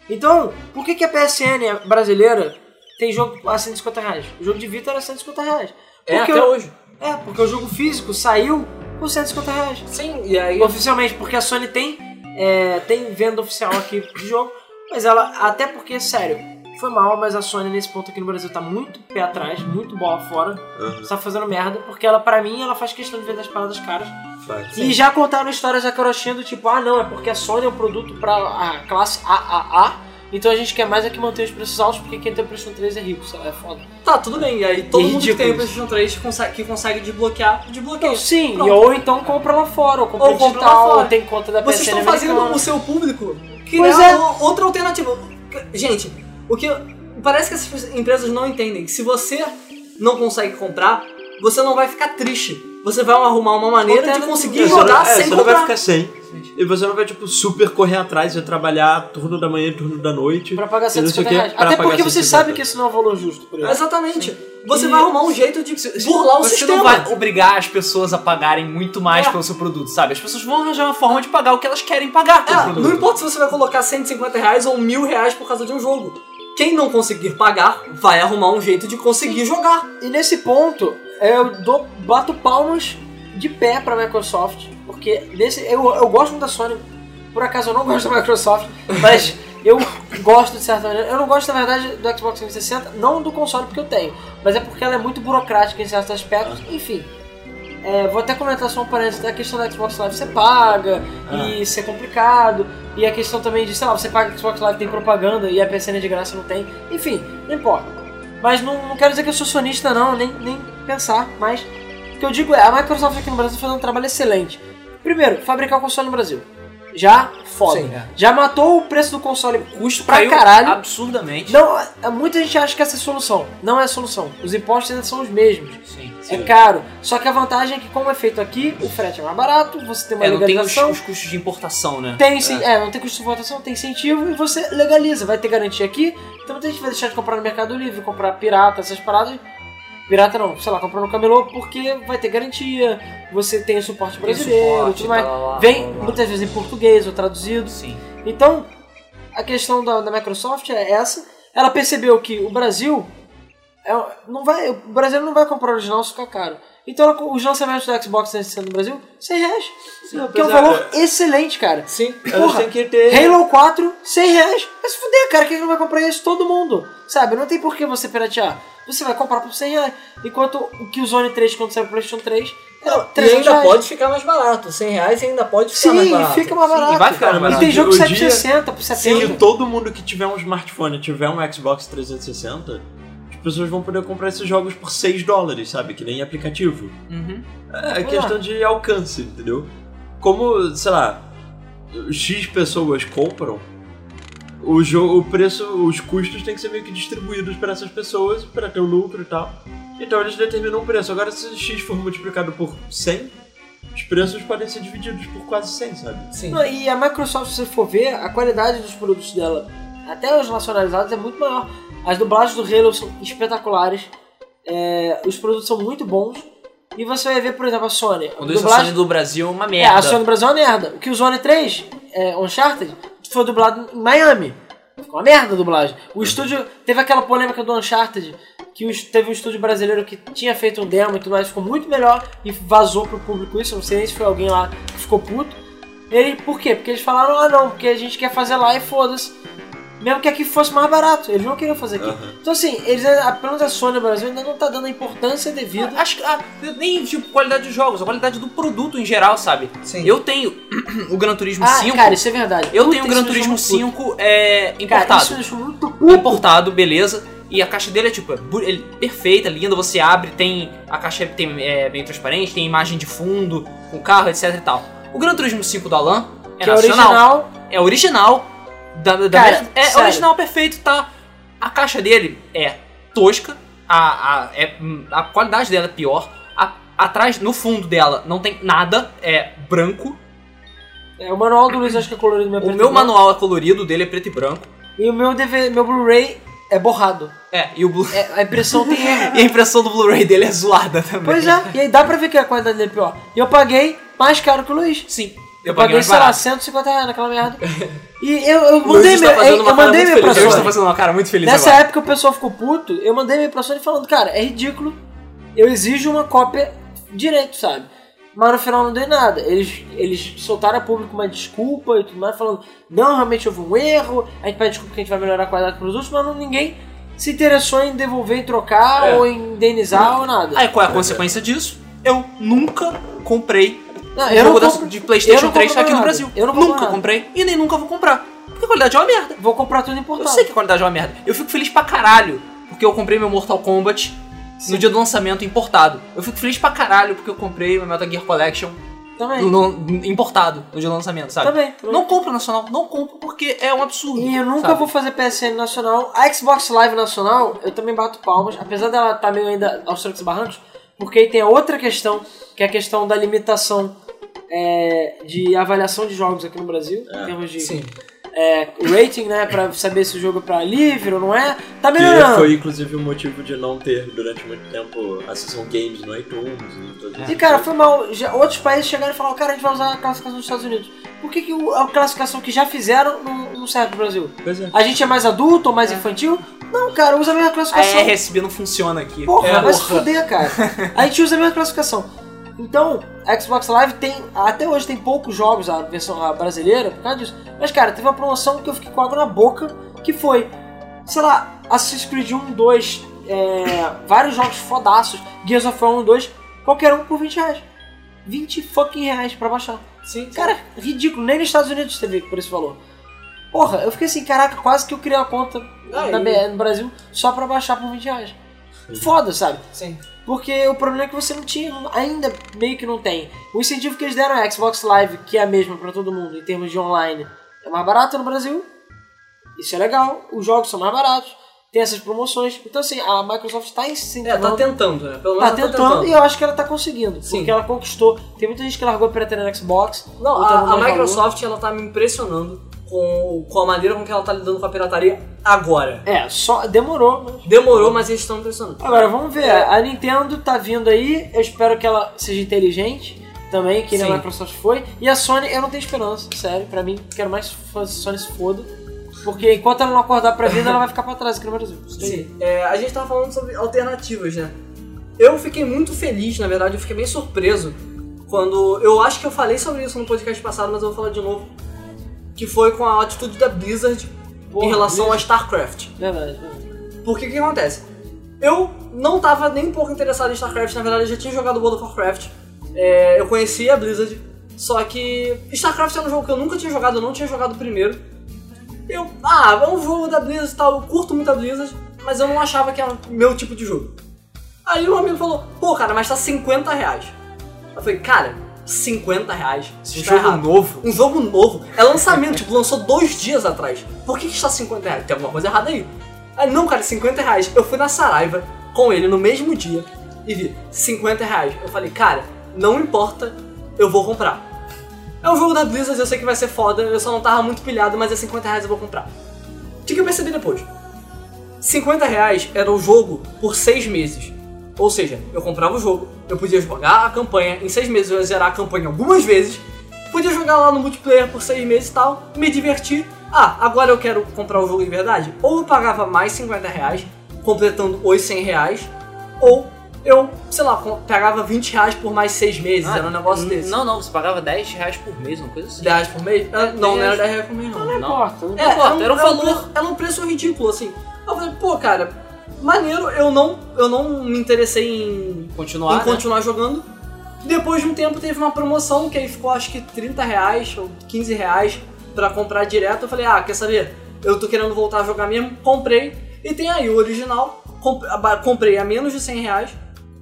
Então, por que, que a PSN brasileira tem jogo a 150 reais? O jogo de Vita era 150 reais. É, Porque até o- hoje. É, porque o jogo físico saiu por 150 reais. Sim, e aí. Oficialmente, porque a Sony tem, é, tem venda oficial aqui de jogo, mas ela, até porque, sério, foi mal, mas a Sony nesse ponto aqui no Brasil tá muito pé atrás, muito bola fora. Aham, Tá fazendo merda, porque ela, pra mim, ela faz questão de vender as paradas caras. faz. E já contaram histórias da carochinha do tipo, ah não, é porque a Sony é um produto pra a classe AAA, então a gente quer mais é que manter os preços altos, porque quem tem o PlayStation 3 é rico, é foda. Tá, tudo bem. E aí todo E mundo que tem o. PlayStation 3 consegue, que consegue desbloquear, desbloqueia. Sim, Pronto. e ou então compra lá fora, ou compra Ou compra lá digital, fora. ou tem conta da Vocês estão fazendo americana. o seu público criar é. o- outra alternativa. Gente, o que parece que essas empresas não entendem que se você não consegue comprar, você não vai ficar triste. Você vai arrumar uma maneira de Alternativa. conseguir É, jogar você, não, é, sem você não vai comprar. ficar sem. E você não vai, tipo, super correr atrás e trabalhar turno da manhã e turno da noite. Pra pagar e não sei o 150 quê, reais. Até pagar porque você 150. sabe que isso não é um valor justo por. Exatamente. Você E- vai arrumar um jeito de burlar o você sistema. não vai obrigar as pessoas a pagarem muito mais É. pelo seu produto, sabe? As pessoas vão arranjar uma forma de pagar o que elas querem pagar pelo É, produto. não importa se você vai colocar 150 reais ou mil reais por causa de um jogo. Quem não conseguir pagar, vai arrumar um jeito de conseguir jogar. E nesse ponto, eu dou, bato palmas de pé pra Microsoft, porque nesse, eu, eu gosto muito da Sony, por acaso eu não *laughs* gosto da Microsoft, mas eu gosto de certa maneira. Eu não gosto, na verdade, do Xbox 360, não do console porque eu tenho, mas é porque ela é muito burocrática em certos aspectos, enfim. É, vou até comentar só um parênteses da questão da Xbox Live você paga e ser complicado, e a questão também de, sei lá, você paga Xbox Live tem propaganda e a PSN de graça não tem, enfim, não importa. Mas não, não quero dizer que eu sou sonista não, nem, nem pensar, mas o que eu digo é, a Microsoft aqui no Brasil tá fazendo um trabalho excelente. Primeiro, fabricar o console no Brasil. Já foda. Sim, é. Já matou o preço do console custo pra caiu caralho. absurdamente. Não, é- muita gente acha que essa é a solução. Não é a solução. Os impostos ainda são os mesmos. Sim. É caro. Só que a vantagem é que, como é feito aqui, o frete é mais barato, você tem uma É, não tem os, legalização. os custos de importação, né? Tem, sim, é. não tem custo de votação, tem incentivo e você legaliza. Vai ter garantia aqui, então muita gente vai deixar de comprar no Mercado Livre, comprar pirata, essas paradas. Pirata não, sei lá, comprar no camelô porque vai ter garantia, você tem o suporte Tem brasileiro, suporte, tudo mais. lá, lá, Vem lá. muitas vezes em português ou traduzido. Sim. Então, a questão da, da Microsoft é essa. Ela percebeu que o Brasil é- não vai, o Brasil não vai comprar original se ficar caro. Então, ela- os lançamentos do Xbox 360 no Brasil, 100 reais. que é um pois é, valor excelente, cara. Sim. Porra, têm que ter. Halo 4, 100 reais. Vai se fuder, cara. Quem não vai comprar isso? Todo mundo. Sabe? Não tem por que você piratear. Você vai comprar por 100 reais. Enquanto o Killzone 3, quando saiu pro PlayStation 3, era Não, e 300 ainda reais. pode ficar mais barato. 100 reais ainda pode ficar mais Sim, barato. fica mais Sim, barato. e vai ficar mais E barato. tem jogo O dia- 760 por 70. Se todo mundo que tiver um smartphone tiver um Xbox 360, as pessoas vão poder comprar esses jogos por 6 dólares, sabe? Que nem aplicativo. Uhum. É questão de alcance, entendeu? Como, sei lá, X pessoas compram, o, jogo, o preço, os custos têm que ser meio que distribuídos para essas pessoas, para ter o lucro e tal. Então eles determinam o preço. Agora, se X for multiplicado por 100, os preços podem ser divididos por quase 100, sabe? Sim. Não, e a Microsoft, se você for ver, a qualidade dos produtos dela, até os nacionalizados, é muito maior. As dublagens do Halo são espetaculares, é, os produtos são muito bons. E você vai ver, por exemplo, a Sony. Quando isso a dublagem- Sony do Brasil é uma É, merda. a Sony do Brasil é uma merda. O Killzone 3, é, Uncharted, foi dublado em Miami. Ficou uma merda a dublagem. O estúdio. Teve aquela polêmica do Uncharted, que o- teve um estúdio brasileiro que tinha feito um demo e tudo mais, ficou muito melhor e vazou pro público isso. Não sei nem se foi alguém lá que ficou puto. Ele, por quê? Porque eles falaram, ah não, porque a gente quer fazer lá e foda-se. Mesmo que aqui fosse mais barato, eles não queriam fazer aqui. Aham. Então assim, eles, a- pelo menos a Sony no Brasil ainda não tá dando a importância devida. Acho que ah, nem tipo qualidade dos jogos, a qualidade do produto em geral, sabe? Sim. Eu tenho *clears throat* o Gran Turismo Ah, 5. cara, isso é verdade. eu Puta, tenho o Gran Turismo deixou muito 5 é, puto. Cara, importado. isso deixou muito puto. importado, beleza. E a caixa dele é tipo, é perfeita, linda, você abre, tem. A caixa é, tem, é bem transparente, tem imagem de fundo, com carro, etc e tal. O Gran Turismo 5 do Alan é que é nacional. original. É original. Da, da Cara, mesma- é sério. original perfeito, tá? A caixa dele é tosca, a, a, é, a qualidade dela é pior. A- atrás, no fundo dela, não tem nada, é branco. É, o manual do Luiz acho que é colorido meu O meu manual é colorido, o dele é preto e branco. E o meu, DV, meu Blu-ray é borrado. É, e, o Blu- É, a impressão tem erro. *laughs* e a impressão do Blu-ray dele é zoada também. Pois é, e aí dá pra ver que a qualidade dele é pior. E eu paguei mais caro que o Luiz. Sim, Eu, eu paguei, sei lá, barato. 150 reais naquela merda. *laughs* E eu, eu mandei está meu, uma eu mandei meu pra Sony. fazendo uma cara muito feliz Nessa agora. época o pessoal ficou puto, eu mandei minha pra Sony falando, cara, é ridículo, eu exijo uma cópia direito, sabe? mas no final não deu nada. Eles, eles soltaram a público uma desculpa e tudo mais, falando, não, realmente houve um erro, a gente pede desculpa que a gente vai melhorar a qualidade para os outros, mas não, ninguém se interessou em devolver, em trocar, É. ou em indenizar, ou nada. Aí qual é a consequência disso? Eu nunca comprei Não, eu jogo não compro- de eu PlayStation não 3 compro aqui no. Brasil. Eu não nunca nada. comprei e nem nunca vou comprar. Porque a qualidade é uma merda. Vou comprar tudo Eu importado. sei que a qualidade é uma merda. Eu fico feliz pra caralho porque eu comprei meu Mortal Kombat no dia do lançamento importado. Eu fico feliz pra caralho porque eu comprei meu Metal Gear Collection Também. no- importado no dia do lançamento, sabe? Também. também. Não compro nacional, não compro porque é um absurdo. E eu nunca sabe? vou fazer PSN nacional. A Xbox Live nacional, eu também bato palmas, apesar dela estar meio ainda aos trancos e barrancos, porque aí tem a outra questão, que é a questão da limitação é, de avaliação de jogos aqui no Brasil, em termos de Sim. é, rating, né, pra saber se o jogo é pra livre ou não é. Tá Que melhorando. foi inclusive o motivo de não ter durante muito tempo a seção games no iTunes e tudo isso. E cara, foi mal. Já, outros países chegaram e falaram, cara, a gente vai usar a classificação dos Estados Unidos. Por que, que o- a classificação que já fizeram não, não serve pro Brasil? Pois é. A gente é mais adulto ou mais infantil? Não, cara, usa a mesma A classificação. RSB não funciona aqui. Porra, é, vai se porra. fuder, cara. *laughs* A gente usa a mesma classificação. Então, a Xbox Live tem. Até hoje tem poucos jogos, a versão a brasileira, por causa disso. Mas, cara, teve uma promoção que eu fiquei com água na boca, que foi, sei lá, Assassin's Creed 1, 2, é, *laughs* vários jogos fodaços, Gears of War 1, 2, qualquer um por 20 reais. 20 fucking reais pra baixar. Sim. Cara, ridículo, nem nos Estados Unidos teve por esse valor. Porra, eu fiquei assim, caraca, quase que eu criei uma conta na BR, no Brasil só pra baixar por 20 reais. Foda, sabe? Sim. Porque o problema é que você não tinha, ainda meio que não tem. O incentivo que eles deram à Xbox Live, que é a mesma pra todo mundo em termos de online, é mais barato no Brasil. Isso é legal, os jogos são mais baratos, tem essas promoções. Então, assim, a Microsoft tá É, incentivando. tá tentando, né? Pelo Tá menos tentando e eu acho que ela tá conseguindo. Sim. Porque ela conquistou. Tem muita gente que largou a pirataria no Xbox. Não, a, a dá valor. Microsoft, ela tá me impressionando com, com a maneira com que ela tá lidando com a pirataria agora. É, só demorou, mas. Demorou, mas eles estão impressionando. Agora, vamos ver. A Nintendo tá vindo aí. Eu espero que ela seja inteligente também, que nem a Microsoft foi. E a Sony, eu não tenho esperança, sério. Pra mim, quero mais que a Sony se foda. Porque enquanto ela não acordar pra vida, ela vai ficar pra trás aqui no Brasil. Sim, é, a gente tava falando sobre alternativas, né? Eu fiquei muito feliz, na verdade, eu fiquei bem surpreso quando. Eu acho que eu falei sobre isso no podcast passado, mas eu vou falar de novo. Que foi com a atitude da Blizzard Porra, em relação Blizzard. a StarCraft. Verdade, verdade. Porque o que acontece? Eu não tava nem um pouco interessado em StarCraft, na verdade eu já tinha jogado World of Warcraft. É, eu conhecia a Blizzard, só que StarCraft era um jogo que eu nunca tinha jogado, eu não tinha jogado primeiro. Eu, ah, é um jogo da Blizzard e tal, eu curto muito a Blizzard, mas eu não achava que era meu tipo de jogo. Aí um amigo falou, pô cara, mas tá 50 reais. Eu falei, cara, 50 reais? Isso tá jogo errado. novo. Um jogo novo. É lançamento, tipo, lançou dois dias atrás. Por que, que está 50 reais? Tem alguma coisa errada aí. Ah, não, cara, 50 reais. Eu fui na Saraiva com ele no mesmo dia e vi 50 reais. Eu falei, cara, não importa, eu vou comprar. É um jogo da Blizzard, eu sei que vai ser foda, eu só não tava muito pilhado, mas é 50 reais eu vou comprar. O que eu percebi depois? 50 reais era o jogo por 6 meses. Ou seja, eu comprava o jogo, eu podia jogar a campanha, em 6 meses eu ia zerar a campanha algumas vezes, podia jogar lá no multiplayer por 6 meses e tal, me divertir. Ah, agora eu quero comprar o jogo de verdade? Ou eu pagava mais 50 reais, completando os 100 reais, ou eu, sei lá, pagava 20 reais por mais 6 meses, era um negócio n- desse. Não, não, você pagava 10 reais por mês, uma coisa assim. 10 reais por mês? Ah, não, não era 10 reais por mês não. Não, Não. importa. Não É, importa. importa, era um valor. preço- Era um preço ridículo, assim. Eu falei, pô, cara, maneiro, eu não, eu não me interessei em, Continuar, em né? continuar jogando. Depois de um tempo teve uma promoção que aí ficou acho que 30 reais ou 15 reais pra comprar direto. Eu falei, ah, quer saber? Eu tô querendo voltar a jogar mesmo, comprei. E tem aí o original, comprei a menos de 100 reais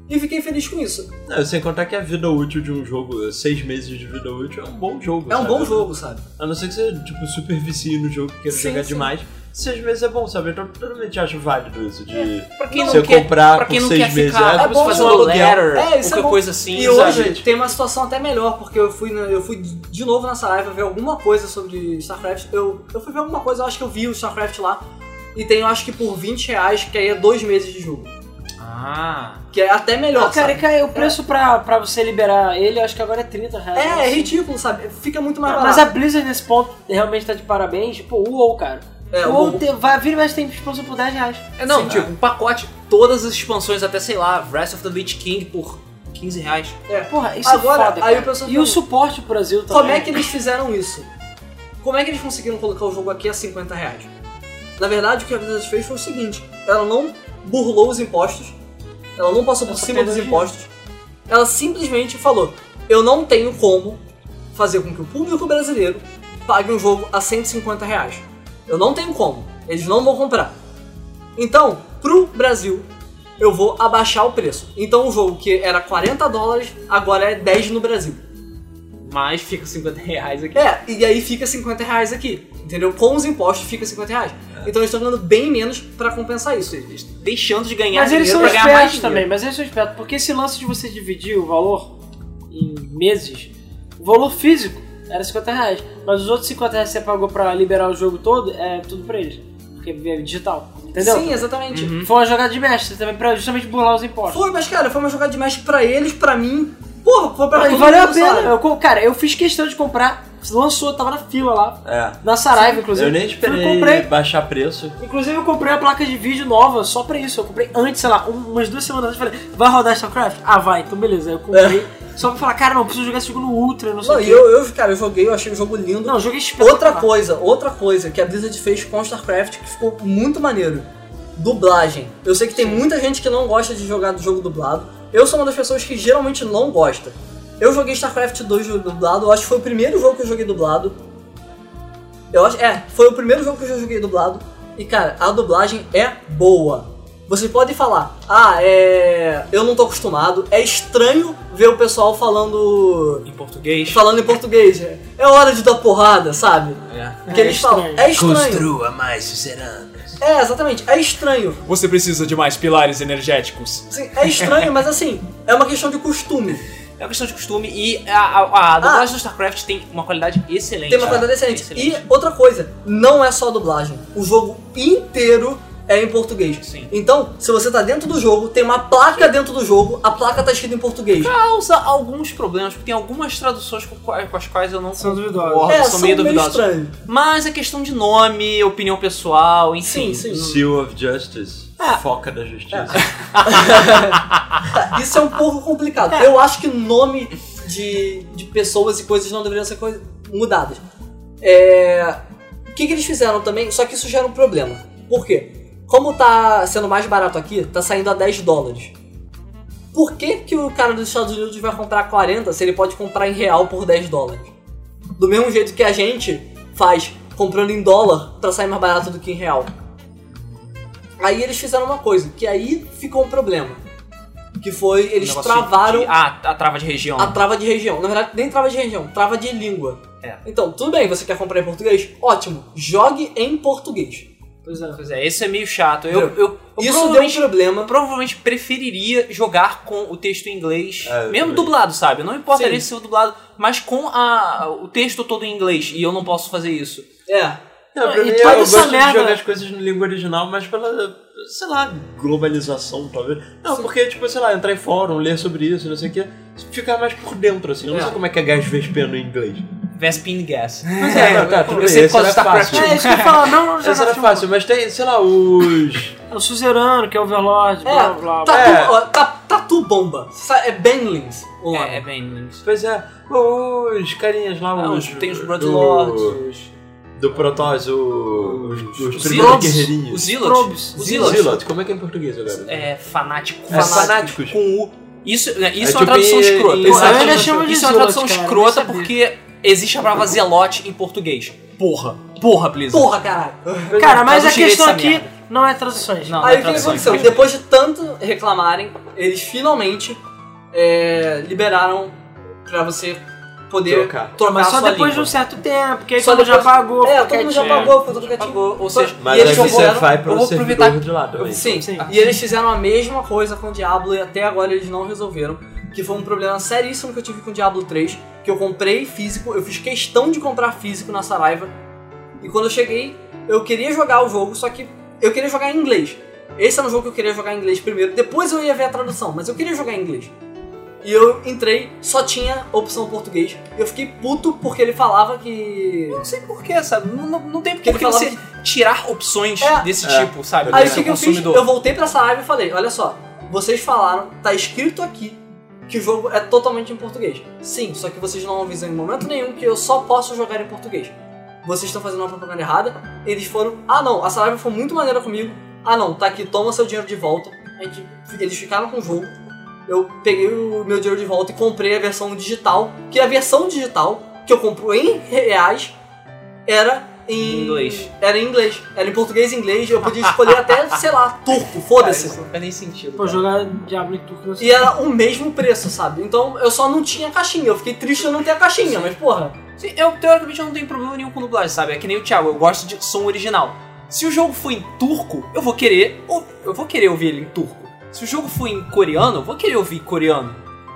e fiquei feliz com isso. Não, sem contar que a vida útil de um jogo, seis meses de vida útil, é um bom jogo. É um sabe? bom jogo, sabe? A não ser que você, tipo, super vicie no jogo, queira Sim, jogar sim. demais. Seis meses é bom, sabe? Então, Eu totalmente acho válido isso de Pra quem você não quer, comprar pra quem não seis quer meses. ficar é, tipo, bom, fazendo um aluguel. letter, É, isso é qualquer bom. coisa assim. E sabe? hoje tem uma situação até melhor, porque eu fui, eu fui de novo na Saraiva ver alguma coisa sobre StarCraft. Eu, eu fui ver alguma coisa, eu acho que eu vi o StarCraft lá. E tem, eu acho que por 20 reais, que aí é dois meses de jogo. Ah, Que é até melhor, Não, cara, sabe? o preço pra, pra você liberar ele, acho que agora é 30 reais. É, é ridículo, sabe? Fica muito mais Não, Mas a barato. Blizzard nesse ponto realmente tá de parabéns. Tipo, WoW, cara. É, o o te- vai vir mais tem expansão por 10 reais. É, não, Sim, tipo, um pacote, todas as expansões, até sei lá, Wrath of the Lich King por 15 reais. Porra, isso Agora, é foda, aí cara. o pessoal E o suporte pro Brasil também. Como é que eles fizeram isso? Como é que eles conseguiram colocar o jogo aqui a 50 reais? Na verdade, o que a Blizzard fez foi o seguinte: ela não burlou os impostos, ela não passou por cima dos impostos, ela simplesmente falou: eu não tenho como fazer com que o público brasileiro pague um jogo a 150 reais. Eu não tenho como, eles não vão comprar. Então, pro Brasil, eu vou abaixar o preço. Então, o jogo que era 40 dólares, agora é 10 no Brasil. Mas fica 50 reais aqui. É, e aí fica 50 reais aqui. Entendeu? Com os impostos fica 50 reais. Então eles estão ganhando bem menos pra compensar isso. Deixando de ganhar Mas eles dinheiro são pra ganhar mais espertos dinheiro. também, mas eles são espertos, porque esse lance de você dividir o valor em meses, o valor físico era 50 reais, mas os outros 50 reais que você pagou pra liberar o jogo todo, é tudo pra eles, porque é digital, entendeu? Sim, exatamente. Foi uma jogada de mestre também, pra justamente burlar os impostos. Foi, mas cara, foi uma jogada de mestre pra eles, pra mim. Porra, foi pra Ah, e todo valeu a pena, eu, cara, eu fiz questão de comprar, lançou, tava na fila lá, É. na Saraiva, inclusive. Eu nem esperei comprei, baixar preço. Inclusive eu comprei a placa de vídeo nova só pra isso. Eu comprei antes, sei lá, um- umas duas semanas antes. Falei, vai rodar StarCraft? Ah, vai, então beleza. Aí Eu comprei *laughs* só pra falar, cara, não, preciso jogar esse jogo no Ultra, não sei Não, o quê. eu, eu, cara, eu joguei, eu achei o jogo lindo. Não, joguei espetacular. Outra coisa, outra coisa que a Blizzard fez com StarCraft que ficou muito maneiro. Dublagem. Eu sei que tem muita gente que não gosta de jogar do jogo dublado. Eu sou uma das pessoas que geralmente não gosta. Eu joguei StarCraft 2 dublado, eu acho que foi o primeiro jogo que eu joguei dublado. Eu acho, é, foi o primeiro jogo que eu joguei dublado. E cara, a dublagem é boa. Vocês podem falar, ah, é. Eu não tô acostumado, é estranho ver o pessoal falando. Em português. falando em português. É- É hora de dar porrada, sabe? É. Porque É eles falam, estranho. é estranho. mais os ceranos. É, exatamente, é estranho. Você precisa de mais pilares energéticos. Sim, é estranho, mas assim, é uma questão de costume. É uma questão de costume e a, a, a dublagem do StarCraft tem uma qualidade excelente. Tem uma qualidade excelente. E outra coisa, não é só a dublagem. O jogo inteiro é em português. Sim. Então, se você tá dentro do jogo, tem uma placa dentro do jogo, a placa tá escrita em português. causa alguns problemas, porque tem algumas traduções com, com as quais eu não São duvidosas. É, são meio duvidosas. Mas é questão de nome, opinião pessoal, enfim. Sim, sim. Seal of Justice. É. Foca da justiça. Tá, *laughs* isso é um pouco complicado. Eu acho que nome de, de pessoas e coisas não deveriam ser mudadas. É, O que, que eles fizeram também? Só que isso gera um problema. Por quê? Como tá sendo mais barato aqui, tá saindo a 10 dólares. Por que, que o cara dos Estados Unidos vai comprar 40 se ele pode comprar em real por 10 dólares? Do mesmo jeito que a gente faz comprando em dólar pra sair mais barato do que em real. Aí eles fizeram uma coisa, que aí ficou um problema. Que foi, eles travaram de- ah, a trava de região. a trava de região. Na verdade, nem trava de região, trava de língua. É. Então, tudo bem, você quer comprar em português? Ótimo, jogue em português. Pois é. Pois é, esse é meio chato. Eu, eu, eu Isso deu um provavelmente, problema. provavelmente preferiria jogar com o texto em inglês, É, mesmo também. dublado, sabe? Não importaria Sim. se for dublado, mas com a, o texto todo em inglês, e eu não posso fazer isso. É. Não, pra E mim, toda eu essa gosto de merda- jogar as coisas na língua original, mas pela, sei lá, globalização, talvez. Não, porque, tipo, sei lá, entrar em fórum, ler sobre isso, não sei o quê, ficar mais por dentro, assim. Eu não É. sei como é que é gás vespeno em inglês. Vespin Gas. Mas é, não, tá, tudo eu bem, do StarCraft. fácil. É isso que eu falar, não, *laughs* não Essa era fácil, mas tem, sei lá, os... É o Suzerano, que é Overlord, blá É, blá blá. tatu, É. ta- tatu bomba. É Benlings. o nome. É, é bem. Pois é, os carinhas lá, Ah, os... tem os do- Bloodlords, os. Do Protoss, o- os, os Os primeiros guerreirinhos. Os. Probes. Os. Zealots. Como é que é em português agora? É fanático. É, fanáticos. Com U. Isso, né, isso é, É uma tradução tipo escrota. Isso é uma tradução- é escrota porque existe a palavra zelote em português. Porra. Porra, Blizzard. Porra, caralho. Cara, mas a questão essa aqui merda. não é traduções. Não, Aí é o que, que tradução, aconteceu? Depois de tanto reclamarem, eles finalmente é, liberaram pra você poder Trocar. trocar Mas a só sua depois de língua. um certo tempo, porque aí Só todo mundo já depois- pagou. É, todo mundo já quietinho. pagou, foi tudo quietinho. Pagou, ou seja, Mas e aí eles você fizeram- vai para eu o vou servidor aproveitar- de lá também. Sim, Sim. e eles fizeram a mesma coisa com o Diablo e até agora eles não resolveram. Que foi um problema seríssimo que eu tive com o Diablo 3. Que eu comprei físico, eu fiz questão de comprar físico na Saraiva. E quando eu cheguei, eu queria jogar o jogo, só que eu queria jogar em inglês. Esse era um jogo que eu queria jogar em inglês primeiro, depois eu ia ver a tradução, mas eu queria jogar em inglês. E eu entrei, só tinha opção português. Eu fiquei puto porque ele falava que. Não sei porquê, sabe? Não, não, não tem Porque por ele que você tirar opções É. desse É. tipo, sabe? Aí o que, que eu fiz? Eu voltei pra Saraiva e falei: olha só, vocês falaram, tá escrito aqui que o jogo é totalmente em português. Sim, só que vocês não avisam em momento nenhum que eu só posso jogar em português. Vocês estão fazendo uma propaganda errada. Eles foram, ah não, a Saraiva foi muito maneira comigo. Ah não, tá aqui, toma seu dinheiro de volta. Gente- eles ficaram com o jogo. Eu peguei o meu dinheiro de volta e comprei a versão digital. Que a versão digital, que eu compro em reais, era em Inglês. Era em inglês. Era em português e inglês. Eu podia escolher até, *laughs* sei lá, turco, foda-se. não faz nem sentido. Pô, cara. jogar Diablo em turco não sei. E era o mesmo preço, sabe? Então eu só não tinha caixinha. Eu fiquei triste de não ter a caixinha, mas porra. Sim, eu teoricamente eu não tenho problema nenhum com dublagem, sabe? É que nem o Thiago, eu gosto de som original. Se o jogo for em turco, eu vou querer. ou- Eu vou querer ouvir ele em turco. Se o jogo for em coreano, eu vou querer ouvir coreano.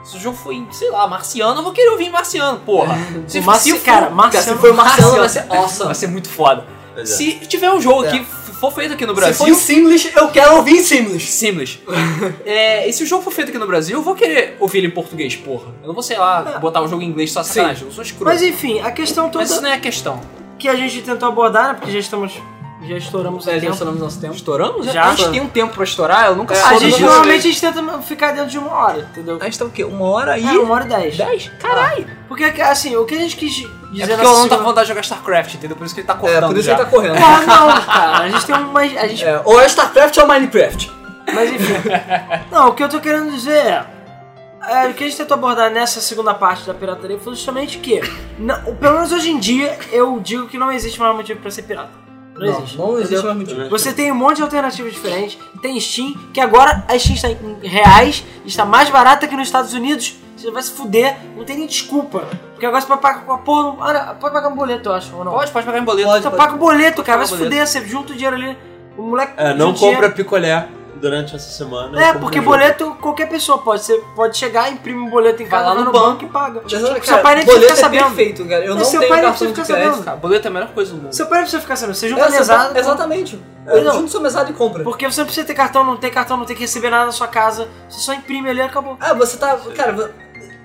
Se o jogo em, sei lá, marciano, eu vou querer ouvir marciano, porra. Se, O Marci- se for- cara, Marciano- se for marciano, vai ser *laughs* awesome. Vai ser muito foda. É. Se tiver um jogo É. que for feito aqui no Se Brasil. for em Simlish, eu quero ouvir em Simlish. Seamless. *laughs* é, e se o jogo for feito aqui no Brasil, eu vou querer ouvir ele em português, porra. Eu não vou, sei lá, botar o jogo em inglês só sacanagem. Eu sou escroto. Mas enfim, a questão toda Mas isso não é a questão. que a gente tentou abordar, né? Porque já estamos. Já estouramos o É, já tempo. estouramos nosso tempo. Estouramos? Já. A gente tem um tempo pra estourar, eu nunca É, soube A gente normalmente a gente tenta ficar dentro de uma hora, entendeu? A gente tá o quê? Uma hora e... É, uma hora e dez. 10? Caralho! Porque, assim, o que a gente quis dizer É porque o Alan tá com vontade de jogar StarCraft, entendeu? Por isso que ele tá cortando É, por isso já. ele tá correndo. Porra, não, cara. A gente tem uma. A gente É, ou é StarCraft ou Minecraft. Mas enfim. *laughs* Não, o que eu tô querendo dizer é. é, o que a gente tentou abordar nessa segunda parte da pirataria foi justamente que, não, pelo menos hoje em dia, eu digo que não existe mais motivo pra ser pirata. Não, existe. Não existe mais motivo. Você tem um monte de alternativas diferentes. Tem Steam, que agora a Steam está em reais, está mais barata que nos Estados Unidos. Você vai se fuder, não tem nem desculpa. Porque agora você pode pagar com a porra. Não, pode pagar um boleto, eu acho, ou não? Pode, pode pagar em boleto. Pode. Você paga o boleto, cara, vai se fuder, você junta o dinheiro ali. O moleque. É, não junta dinheiro. compra picolé durante essa semana. É, porque um jogo. boleto qualquer pessoa pode. Você pode chegar, imprime um boleto em Vai casa, lá vai no no banco, banco. e paga. Já Tipo, sabe, seu cara, pai nem precisa boleto ficar é sabendo. perfeito, cara. Eu Mas não seu tenho pai nem cartão de precisa ficar crédito. sabendo. Cara, boleto é a melhor coisa do mundo. Seu pai não precisa ficar sabendo. Você junta É, mesada. você- exatamente. Não. Eu junto sua mesada e compra. Porque você não precisa ter cartão, não tem cartão, não tem que receber nada na sua casa. Você só imprime ali e acabou. Ah, você tá. Cara,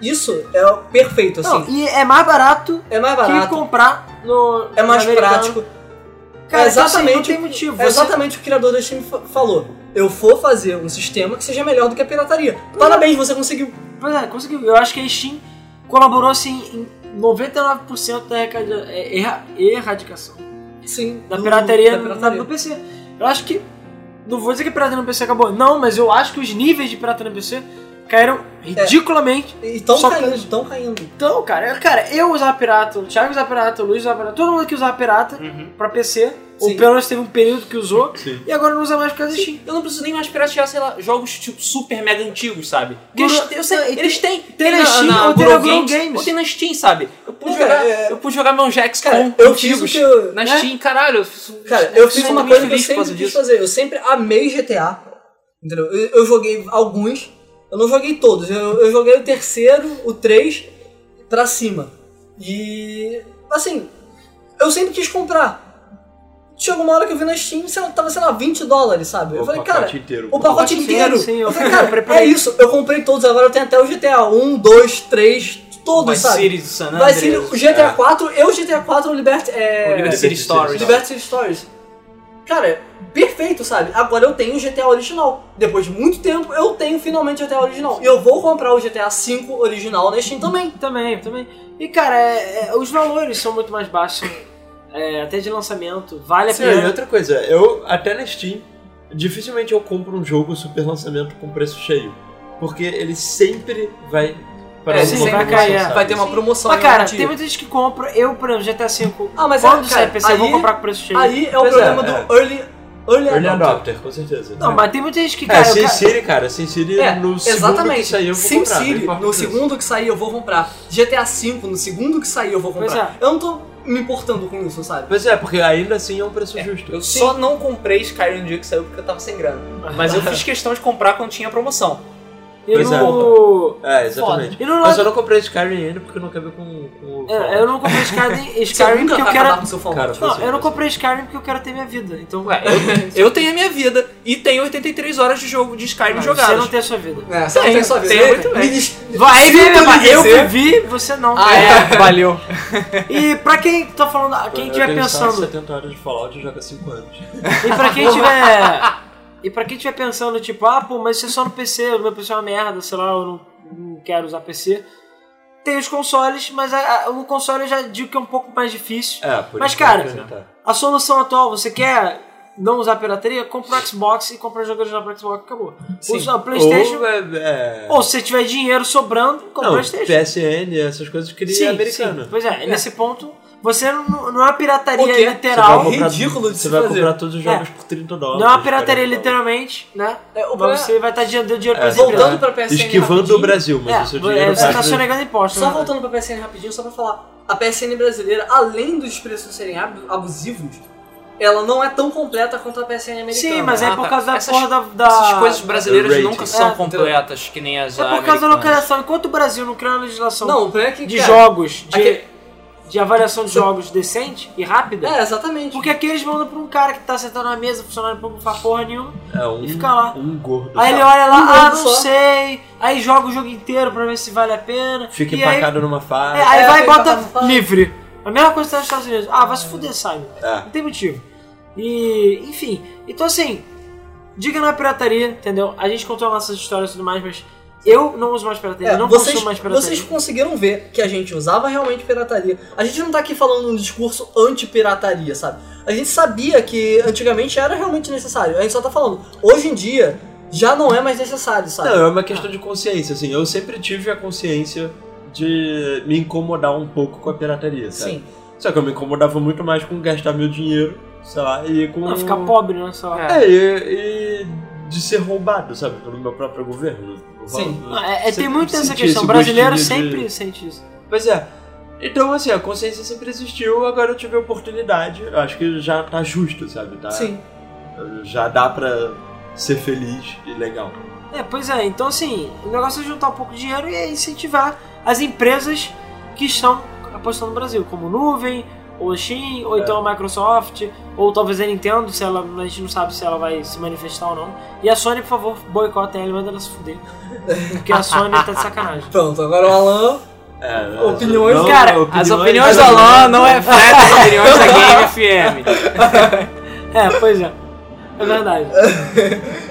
isso é o perfeito, assim. Não, e é mais barato é mais que barato, comprar no. é mais americano. prático. Cara, é então, assim, exatamente, não tem motivo. é Você- exatamente o que o criador Steam fa- falou. Eu vou fazer um sistema que seja melhor do que a pirataria. Parabéns, você conseguiu. Pois é, conseguiu. Eu acho que a Steam colaborou assim em 99% da é, erra- erradicação. Sim. da do- pirataria, da pirataria. no PC. Eu acho que. Não vou dizer que a pirataria no PC acabou. Não, mas eu acho que os níveis de pirataria no PC caíram ridiculamente. E tão Só caindo, que- tão caindo. Então, cara, eu- cara, eu usava pirata, o Thiago usava pirata, o Luiz usava pirata, todo mundo que usava pirata Uhum. pra PC. Ou Sim. pelo menos teve um período que usou. Sim. E agora não usa mais por causa da Steam. Eu não preciso nem mais piratear, sei lá, jogos tipo super mega antigos, sabe? Guru- eles, eu sei, e tem- eles têm. tem na Steam ou tem na Guru Games. Ou tem na Steam, sabe? Eu pude Não, jogar, cara, é- eu pude jogar meu Jax Cara, com eu fiz o que eu- na né? Steam, caralho. Eu fiz, Cara, eu fiz sou uma coisa que eu sempre quis fazer. Eu sempre amei GTA. Entendeu? Eu, eu joguei alguns, eu não joguei todos. Eu, eu joguei o terceiro, o 3 pra cima. E. Assim, eu sempre quis comprar. Chegou uma hora que eu vi na Steam, sei lá, tava, sei lá, 20 dólares, sabe? eu O falei, pacote cara, inteiro. o pacote inteiro. inteiro, sim, eu eu falei, cara, é isso, eu comprei todos, agora eu tenho até o GTA 1, 2, 3, todos, Vice sabe? City, San Vai Andreas. ser o GTA 4 e o GTA 4 o Liberty, é, O Liberty City Liberty Stories. Liberty City Stories. Cara, perfeito, sabe? Agora eu tenho o GTA original. Depois de muito tempo, eu tenho finalmente o GTA original. E eu vou comprar o GTA V original na Steam também. Também, também. E cara, é- é, os valores são muito mais baixos. é, até de lançamento. Vale a Sim, e pena. outra coisa, eu até na Steam, dificilmente eu compro um jogo super lançamento com preço cheio. Porque ele sempre vai para É, sim, vai é. Vai ter uma promoção Mas cara, tem muita gente que compra. Eu, por exemplo, GTA V. Ah, mas quando é, sai cara, PC, eu vou aí- comprar com preço cheio. Aí é o Pois problema é, do Early, early, Early Adopter. Adopter, com certeza. Não, mas tem muita gente que, É, cara. eu Sin City, cara, Sin City É, no segundo exatamente. que sair eu vou Sim comprar. não City, no segundo que sair eu vou comprar. GTA V, no segundo que sair eu vou Pois comprar. Eu não tô me importando com isso, sabe? Pois é, porque ainda assim é um preço justo. Eu só não comprei Skyrim no dia que saiu porque eu tava sem grana. Mas eu fiz questão de comprar quando tinha promoção. E Pois é. no. É, exatamente. E no Mas eu não comprei Skyrim ainda porque eu não quero com, com o É, eu não comprei Skyrim, *laughs* Skyrim porque eu quero. acabar com seu Fallout. Cara, Não, eu não comprei Skyrim porque eu quero ter minha vida. Então. Ué, eu, *laughs* eu tenho a minha vida e tenho 83 horas de jogo de Skyrim Ah, jogadas. Você não tem a sua vida. É, você não Tem, tem sua vida. tem muito bem. Diz- Vai, eu dizer- vivi, você não. Ah, é? *laughs* Valeu. E pra quem tá falando, quem Eu só pensando, 70 horas de Fallout e joga 5 anos. e pra quem tiver, e pra quem tiver pensando tipo, ah, pô, mas isso é só no PC, o meu PC é uma merda, sei lá, eu não, não quero usar PC. Tem os consoles, mas a- a- o console eu já digo que é um pouco mais difícil. É, por Mas, cara, tá. A solução atual, você quer não usar pirataria? Compra o Xbox e compra o jogo original pro Xbox, acabou. Usa o Playstation, Ou, é, é... ou se você tiver dinheiro sobrando, compra o Playstation. PSN, essas coisas que Sim, é americano. sim. Pois é, nesse ponto, você não, não é uma pirataria quê? Você vai literal. comprar- ridículo de Você se vai fazer. comprar todos os jogos É. por 30 dólares. Não é uma pirataria 40 literalmente, né? É, o Mas você vai estar dando dinheiro pra É, essa empresa. Voltando pra PSN Esquivando rapidinho, o Brasil, mas É, o seu é, dinheiro você vai- tá sonegando imposto. Só né? voltando pra PSN rapidinho, só pra falar. A PSN brasileira, além dos preços serem ab- abusivos, ela não é tão completa quanto a PSN americana. Sim, mas é Ah, por tá. causa da Essas- porra da. da- Essas coisas brasileiras nunca são É, completas, que nem as É por causa da localização. Enquanto o Brasil não criar uma legislação Não, é que. de cara, jogos, de, aquele- de avaliação de jogos decente e rápida, É, exatamente. porque aqui eles mandam pra um cara que tá sentado na mesa, funcionário pra não faz porra nenhuma, É um, e fica lá. um gordo. Aí ele olha lá, Um ah, não só. sei, aí joga o jogo inteiro pra ver se vale a pena. Fica e aí, empacado numa é, faixa. aí É, vai e bota livre. A mesma coisa que tá nos Estados Unidos. Ah, vai se fuder, Simon. É. Não tem motivo. E, enfim, então assim, diga não é pirataria, entendeu? A gente contou nossas histórias e tudo mais, mas eu não uso mais pirataria, É, não vocês, consumo mais pirataria. vocês conseguiram ver que a gente usava realmente pirataria. A gente não tá aqui falando um discurso anti-pirataria, sabe? A gente sabia que antigamente era realmente necessário. A gente só tá falando, hoje em dia já não é mais necessário, sabe? Não, é uma questão de consciência, assim. Eu sempre tive a consciência de me incomodar um pouco com a pirataria, sabe? Sim. Só que eu me incomodava muito mais com gastar meu dinheiro, sei lá, e com. Não, ficar pobre, né? Só. É. É, e, e de ser roubado, sabe? Pelo meu próprio governo. Sim. Ah, é- é, tem Sempre muito essa questão. O brasileiro gostinho de- sempre sente isso. Pois é. Então, assim, a consciência sempre existiu, agora eu tive a oportunidade. Eu acho que já tá justo, sabe? Tá, Sim. Já dá pra ser feliz e legal. É, pois é. Então, assim, o negócio é juntar um pouco de dinheiro e é incentivar as empresas que estão apostando no Brasil, como Nuvem, ou a Steam, ou É. então a Microsoft, ou talvez a Nintendo, se ela, a gente não sabe se ela vai se manifestar ou não. E a Sony, por favor, boicotem ela e manda ela se fuder. Porque a Sony tá de sacanagem. *laughs* Pronto, agora o Alan. É, Opiniões- não, Cara, as opiniões do Alan não refletem as opiniões da *laughs* Game FM. É, pois é. É verdade. *laughs*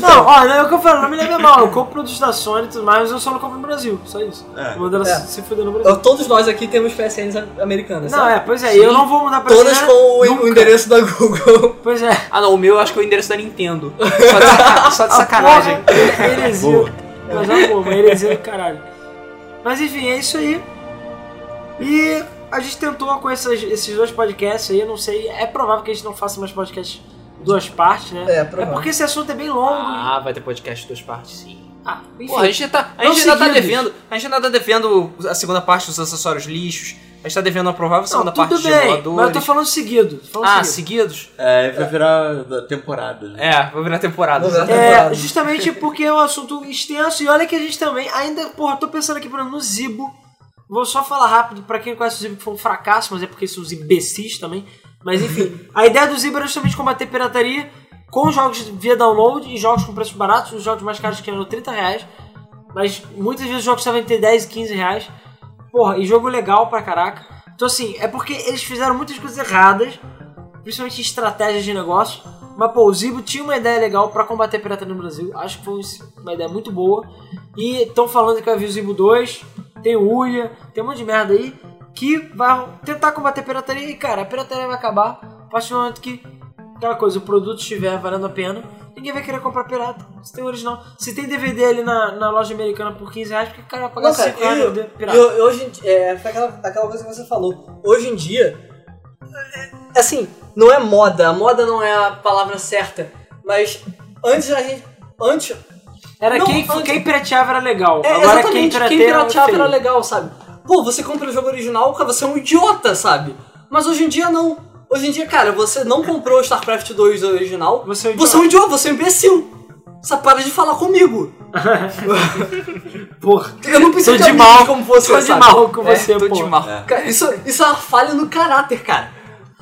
Não, ó, não é o que eu falo, não me leve mal. Eu compro produtos da Sony e tudo mais, mas eu só não compro no Brasil. Só isso. É. Manda ela É. se fuder no Brasil. Eu- Todos nós aqui temos PSNs americanas, Não, sabe? é, pois é, e eu não vou mudar pra Todas China com o, nunca. endereço da Google. *laughs* Pois é. Ah não, o meu eu acho que é o endereço da Nintendo. *laughs* Só de, saca- só de sacanagem. Porra, é heresia. Boa. Mas é uma uma heresia do caralho. Mas enfim, é isso aí. E a gente tentou com essas- esses dois podcasts aí, eu não sei, é provável que a gente não faça mais podcasts duas partes, né? É, provável. porque esse assunto é bem longo. Ah, vai ter podcast duas partes, sim. Ah, enfim. Pô, a gente, tá, a gente ainda tá devendo. A gente ainda tá devendo a segunda parte dos acessórios lixos. A gente tá devendo a provável segunda não, parte tudo de bem, emuladores. mas eu tô falando seguido. tô falando Ah, seguido. seguidos? É, vai virar da temporada. né? É, vai virar temporada. Vai virar É, temporada. justamente porque é um assunto extenso e olha que a gente também ainda, porra, tô pensando aqui por exemplo, no Zibo. Vou só falar rápido pra quem conhece o Zibo que foi um fracasso, mas é porque são os imbecis também. Mas enfim, a ideia do Zibo era justamente combater pirataria com jogos via download e jogos com preços baratos, os jogos mais caros que eram 30 reais. Mas muitas vezes os jogos estavam entre 10 e 15 reais. Porra, e jogo legal pra caraca. Então assim, é porque eles fizeram muitas coisas erradas, principalmente estratégias de negócio. Mas pô, o Zibo tinha uma ideia legal pra combater pirataria no Brasil. Acho que foi uma ideia muito boa. E estão falando que vai vir o Zibo 2, tem o Uia, tem um monte de merda aí que vai tentar combater a pirataria. E cara, a pirataria vai acabar a partir do momento que aquela coisa, o produto estiver valendo a pena. Ninguém vai querer comprar pirata. Se tem original. Se tem DVD ali na, na loja americana por 15 reais, porque o cara vai pagar Não, cara, 5 reais eu- pirata. eu- eu hoje, é, foi aquela, aquela coisa que você falou. Hoje em dia, é, assim, não é moda. A moda não é a palavra certa. Mas antes a gente. Antes. Era Não, quem, antes- quem pirateava era legal. É, Agora quem pirateava, quem pirateava feio. era legal, sabe? Pô, você compra o jogo original, cara, você é um idiota, sabe? Mas hoje em dia não. Hoje em dia, cara, você não comprou o StarCraft 2 original. Você é um Você é um idiota, você é um imbecil. Você para de falar comigo. *laughs* Porra. Eu não preciso Tô de mal. como você, Tô de sabe? mal com É, você, tô pô. de mal. Cara, isso, isso é uma falha no caráter, cara.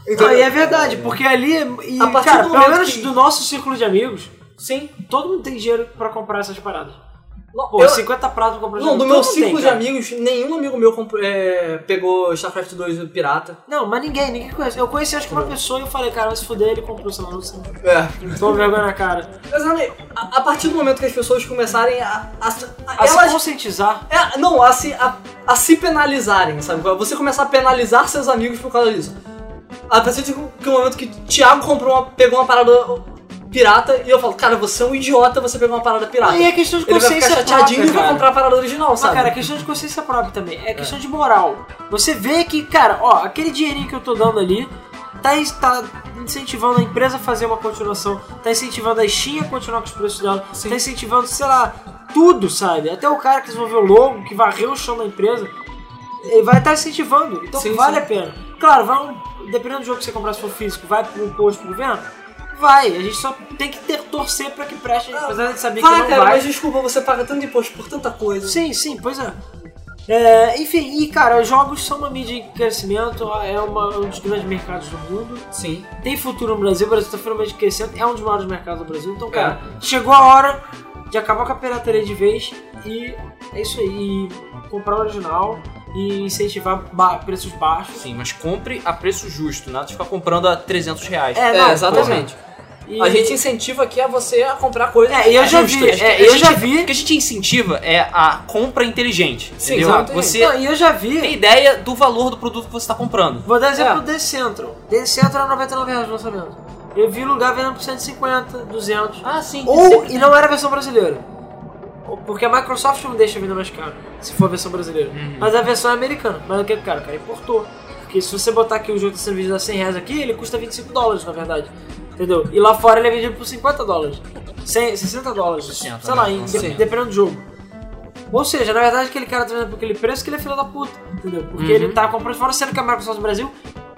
Então, Não, e é verdade, porque ali, e, A partir cara, do pelo momento menos que- do nosso círculo de amigos, Sim. todo mundo tem dinheiro pra comprar essas paradas. Pô, eu- 50 pratos pra comprar não, do meu mundo tem, ciclo de amigos, nenhum amigo meu comprou- é, pegou StarCraft 2 pirata. Não, mas ninguém, ninguém conhece. Eu conheci acho que uma pessoa e eu falei, cara, vai se fuder, ele comprou, lá, não sei. É. Tô vergonha na cara. Mas, Rani, a, a partir do momento que as pessoas começarem a. a, a- A se elas, conscientizar. é, não, a se, a, a se penalizarem, sabe? Você começar a penalizar seus amigos por causa disso. A partir de que o momento que o Thiago comprou uma, pegou uma parada pirata e eu falo, cara, você é um idiota, você pegou uma parada pirata. Aí é questão de Ele vai ficar consciência chateadinho própria, e vai comprar a parada original, Mas, sabe? cara, é questão de consciência própria também. É questão de moral. Você vê que, cara, ó, aquele dinheirinho que eu tô dando ali tá, tá incentivando a empresa a fazer uma continuação, tá incentivando a Steam a continuar com os preços dela, tá incentivando, sei lá, tudo, sabe? Até o cara que desenvolveu o logo, que varreu o chão da empresa, ele vai estar incentivando. Então Sim, vale sim. a pena. Claro, vai um, dependendo do jogo que você comprar, se for físico, vai pro imposto pro governo? Vai. A gente só tem que ter, torcer pra que preste, apesar de saber que Vai, não cara, vai. mas desculpa, você paga tanto imposto por tanta coisa. Sim, sim, pois é. É, enfim, e cara, jogos são uma mídia em crescimento, é uma- um dos grandes mercados do mundo. Sim. Tem futuro no Brasil, o Brasil tá finalmente crescendo, é um dos maiores mercados do Brasil. Então, cara, chegou a hora de acabar com a pirataria de vez e é isso aí. E comprar o original e incentivar ba- preços baixos. Sim, mas compre a preço justo, nada de ficar comprando a 300 reais. É, É, não, exatamente. E- A gente incentiva aqui a você a comprar coisas É, eu já vi, é, eu gente- já vi. O que a gente incentiva é a compra inteligente. Sim, entendeu? exatamente. Você Não, e eu já vi. tem ideia do valor do produto que você está comprando. Vou dar exemplo É. do. The Central era 99 reais no lançamento. Eu vi lugar vendendo por 150, 200. Ah, sim. Ou, e não era a versão brasileira. Porque a Microsoft não deixa vender mais caro, se for a versão brasileira. Mas a versão é americana. Mas o que, cara? O cara importou. Porque se você botar aqui o jogo tá sendo vendido a 100 reais aqui, ele custa 25 dólares, na verdade. Entendeu? E lá fora ele é vendido por 50 dólares. 100, 60 dólares. 60, sei lá, né? em- de- dependendo do jogo. Ou seja, na verdade aquele cara tá vendendo por aquele preço que ele é filho da puta. Entendeu? Porque ele tá comprando fora, sendo que a Microsoft no Brasil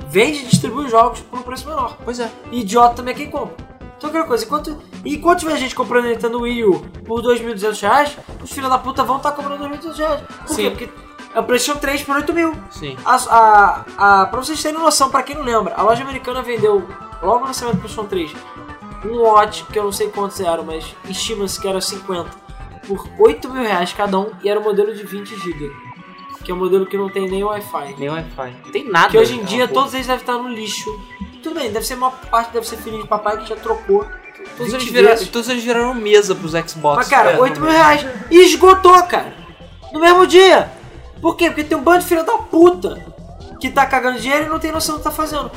vende e distribui os jogos por um preço menor. Pois é. E idiota também é quem compra. Então aquela coisa, enquanto, enquanto tiver gente comprando Nintendo Wii U por 2.200 reais, os filhos da puta vão estar comprando 2.200 reais. Por quê? Sim. Porque é o PlayStation 3 por 8 mil. Sim. A, a, a, pra vocês terem noção, pra quem não lembra, a loja americana vendeu, logo no lançamento do PlayStation 3, um lote, que eu não sei quantos eram, mas estima-se que era 50, por 8 mil reais cada um, e era o modelo de 20 GB. Que é um modelo que não tem nem Wi-Fi. Nem Wi-Fi. Não tem nada. Que hoje em É dia porra. todos eles devem estar no lixo. Tudo bem, deve ser uma parte, deve ser filho de papai que já trocou. Todos 20 eles, viraram, todos eles viraram mesa pros Xbox. Mas cara, É, 8 mil reais. E esgotou, cara. No mesmo dia. Por quê? Porque tem um bando de filho da puta que tá cagando dinheiro e não tem noção do que tá fazendo.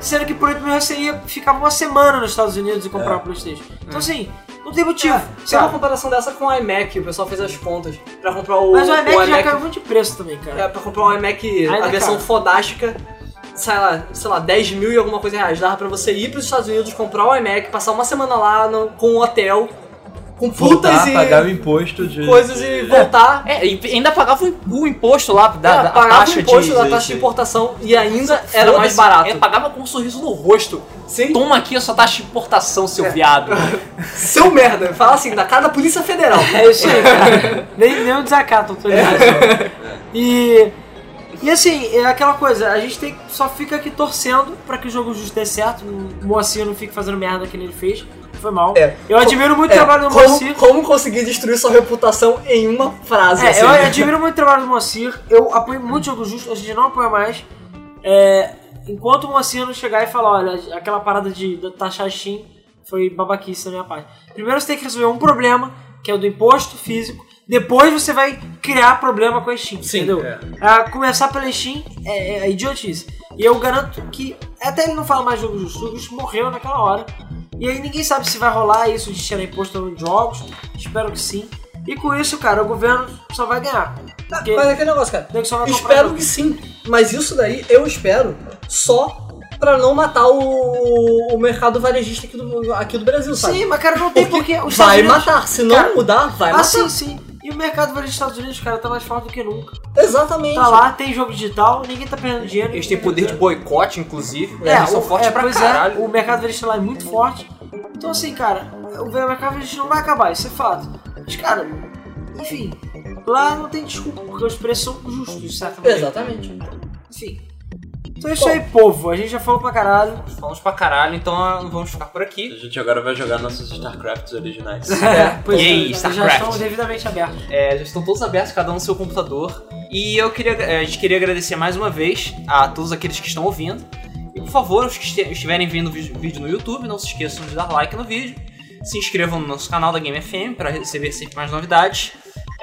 Sendo que por 8 mil reais você ia ficar uma semana nos Estados Unidos e comprar o Playstation. Então assim, não tem motivo. Tem uma comparação dessa com o iMac, o pessoal fez as contas pra comprar o, Mas o iMac, já iMac caiu muito de preço também, cara. É, pra comprar um iMac, a versão caro. fodástica, sei lá, sei lá, 10 mil e alguma coisa reais. Dava pra você ir pros Estados Unidos, comprar o iMac, passar uma semana lá no- com um hotel, com putas Voltar, e pagar o imposto de. coisas e voltar. É, e ainda pagava o im- o imposto lá da, É, da pagava taxa o imposto de. da taxa de importação e ainda era mais barato. É, pagava com um sorriso no rosto. Sim. Toma aqui a sua taxa de importação, seu viado. *laughs* Seu merda, fala assim, da cara da Polícia Federal. *laughs* É isso aí, cara. *laughs* nem, nem um desacato autoridade. E. E assim, é aquela coisa, a gente tem, só fica aqui torcendo pra que o jogo justo dê certo, o Moacir não fique fazendo merda que ele fez, foi mal. É. Eu admiro muito o É, trabalho do como, Moacir. como conseguir destruir sua reputação em uma frase, É, assim. eu admiro muito o trabalho do Moacir, eu apoio muito o jogo justo, a gente não apoia mais. É, enquanto o Moacir não chegar e falar, olha, aquela parada de de taxar Steam foi babaquice da minha parte. Primeiro você tem que resolver um problema, que é o do imposto físico, depois você vai criar problema com a Steam, Sim, entendeu? é. A começar pela Steam é, é idiotice. E eu garanto que, até ele não fala mais jogo justo, o justo morreu naquela hora. E aí ninguém sabe se vai rolar isso de tirar imposto nos jogos, espero que sim. E com isso, cara, o governo só vai ganhar. Porque Mas é aquele negócio, cara. Espero que sim. Mas isso daí eu espero só pra não matar o, o mercado varejista aqui do, aqui do Brasil, sabe? Sim, mas cara, não tem Porque porque vai Unidos... matar. Se não Cara, mudar, vai Ah, matar. sim, sim. E o mercado varejista dos Estados Unidos, cara, tá mais forte do que nunca. Exatamente. Tá lá, tem jogo digital, ninguém tá perdendo dinheiro. Eles têm poder de boicote, inclusive. É, eles são o- fortes é, pra pois caralho. É, o mercado varejista lá é muito forte. Então, assim, cara, o mercado varejista não vai acabar, isso é fato. Mas, cara, enfim, lá não tem desculpa, porque os preços são justos, maneira. Exatamente. Enfim. Então é isso aí, povo. A gente já falou pra caralho. Falamos pra caralho, então ah, vamos ficar por A aqui. gente agora vai jogar nossos StarCrafts originais. *laughs* É, pois Yay, é, já StarCraft. estão devidamente abertos. É, já estão todos abertos, cada um no seu computador. E eu queria, eh, a gente queria agradecer mais uma vez a todos aqueles que estão ouvindo. E por favor, os que estiverem vendo o vídeo no YouTube, não se esqueçam de dar like no vídeo. Se inscrevam no nosso canal da Game FM para receber sempre mais novidades.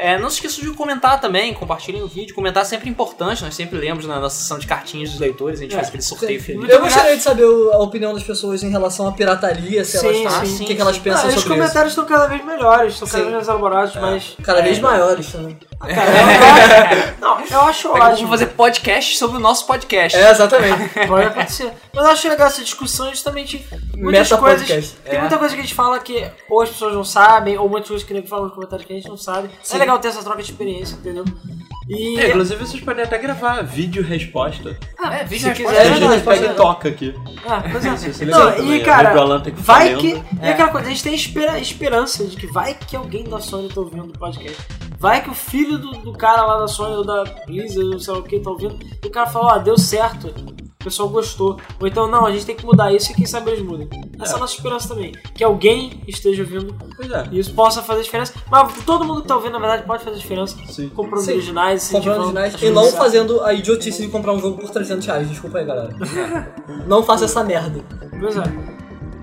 É, não se esqueçam de comentar também, compartilhem o vídeo. Comentar é sempre importante, nós sempre lemos na nossa sessão de cartinhas dos leitores, a gente É, faz aquele sorteio feliz. Eu gostaria de saber a opinião das pessoas em relação à pirataria, se Sim, elas estão, sim, o que, que elas pensam Ah, os sobre isso. comentários estão cada vez melhores, estão cada vez mais elaborados, mas. Cada vez é, maiores também. Cara, eu acho- não, eu acho ótimo. vamos fazer podcast sobre o nosso podcast. É, exatamente. *laughs* Pode acontecer. Mas eu acho legal essa discussão justamente. Muitas Meta coisas. podcast. Tem É. muita coisa que a gente fala que ou as pessoas não sabem, ou muitas coisas que a gente fala nos comentários que a gente não sabe. Sim. É legal ter essa troca de experiência, entendeu? E. É, inclusive vocês podem até gravar vídeo resposta. Ah, É, vídeo resposta quiser, a é gente verdade, pega pode- e toca aqui. Ah, pois é. *laughs* Isso é Não, também. e A cara, que vai que. E É. aquela coisa, a gente tem espera- esperança de que vai que alguém da Sony tá ouvindo o podcast. Vai que o filho do, do cara lá da Sony ou da Blizzard, ou sei o que, tá ouvindo, e o cara falou, ó, deu certo. O pessoal gostou. Ou então, não, a gente tem que mudar isso e quem sabe eles mudem. Essa é a nossa esperança também. Que alguém esteja ouvindo é. e isso possa fazer diferença. Mas todo mundo que tá ouvindo, na verdade, pode fazer diferença. Sim. Comprando Sim. originais, Comprando originais e não fazendo a idiotice de comprar um jogo por 300 reais. Desculpa aí, galera. *laughs* não faça essa merda. Pois é.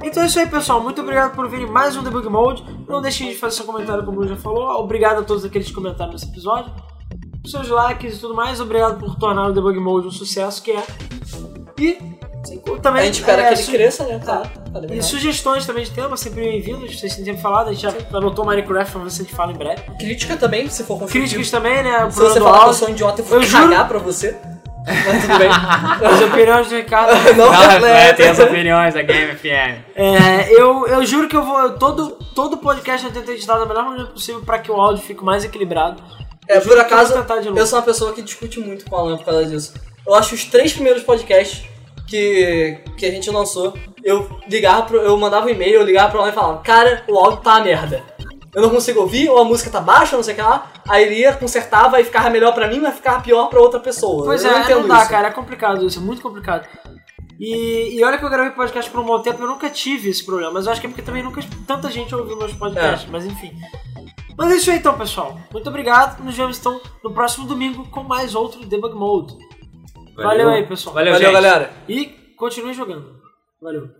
Então é isso aí, pessoal. Muito obrigado por virem mais um Debug Mode. Não deixem de fazer seu comentário, como o já falou. Obrigado a todos aqueles que comentaram nesse episódio. Seus likes e tudo mais. Obrigado por tornar o Debug Mode um sucesso que é. E também. A gente espera é, que ele su- cresça, né? Tá. Cada E vez mais. sugestões também de tema, sempre bem-vindos. Vocês têm sempre falado. A gente já anotou Minecraft pra ver se a gente fala em breve. Crítica também, se for construtivo. Críticas também, né? Se você falar que eu sou um idiota e Eu for juro- cagar pra você. Mas tudo bem. *laughs* As opiniões do Ricardo. *laughs* não, Não, é, tem as opiniões da Game FM. É, eu, eu juro que eu vou. eu- Todo, todo podcast eu tento editar da melhor maneira possível pra que o áudio fique mais equilibrado. É, Eu por eu acaso, novo. eu sou uma pessoa que discute muito com o Alan por causa disso. Eu acho os três primeiros podcasts que, que a gente lançou, eu ligava pro, eu mandava um e-mail, eu ligava pro Alan e falava, cara, o áudio tá uma merda. Eu não consigo ouvir, ou a música tá baixa, não sei o que lá. Aí ele ia, consertava e ficava melhor pra mim, mas ficava pior pra outra pessoa. Pois eu é, não entendo não dá, isso. cara, é complicado isso, é muito complicado. E, e olha que eu gravei podcast por um bom tempo, eu nunca tive esse problema, mas eu acho que é porque também nunca tanta gente ouviu meus podcasts, É. mas enfim. Mas é isso aí então, pessoal. Muito obrigado. Nos vemos então no próximo domingo com mais outro Debug Mode. Valeu, aí, pessoal. Valeu, Valeu, gente. galera. E continue jogando. Valeu.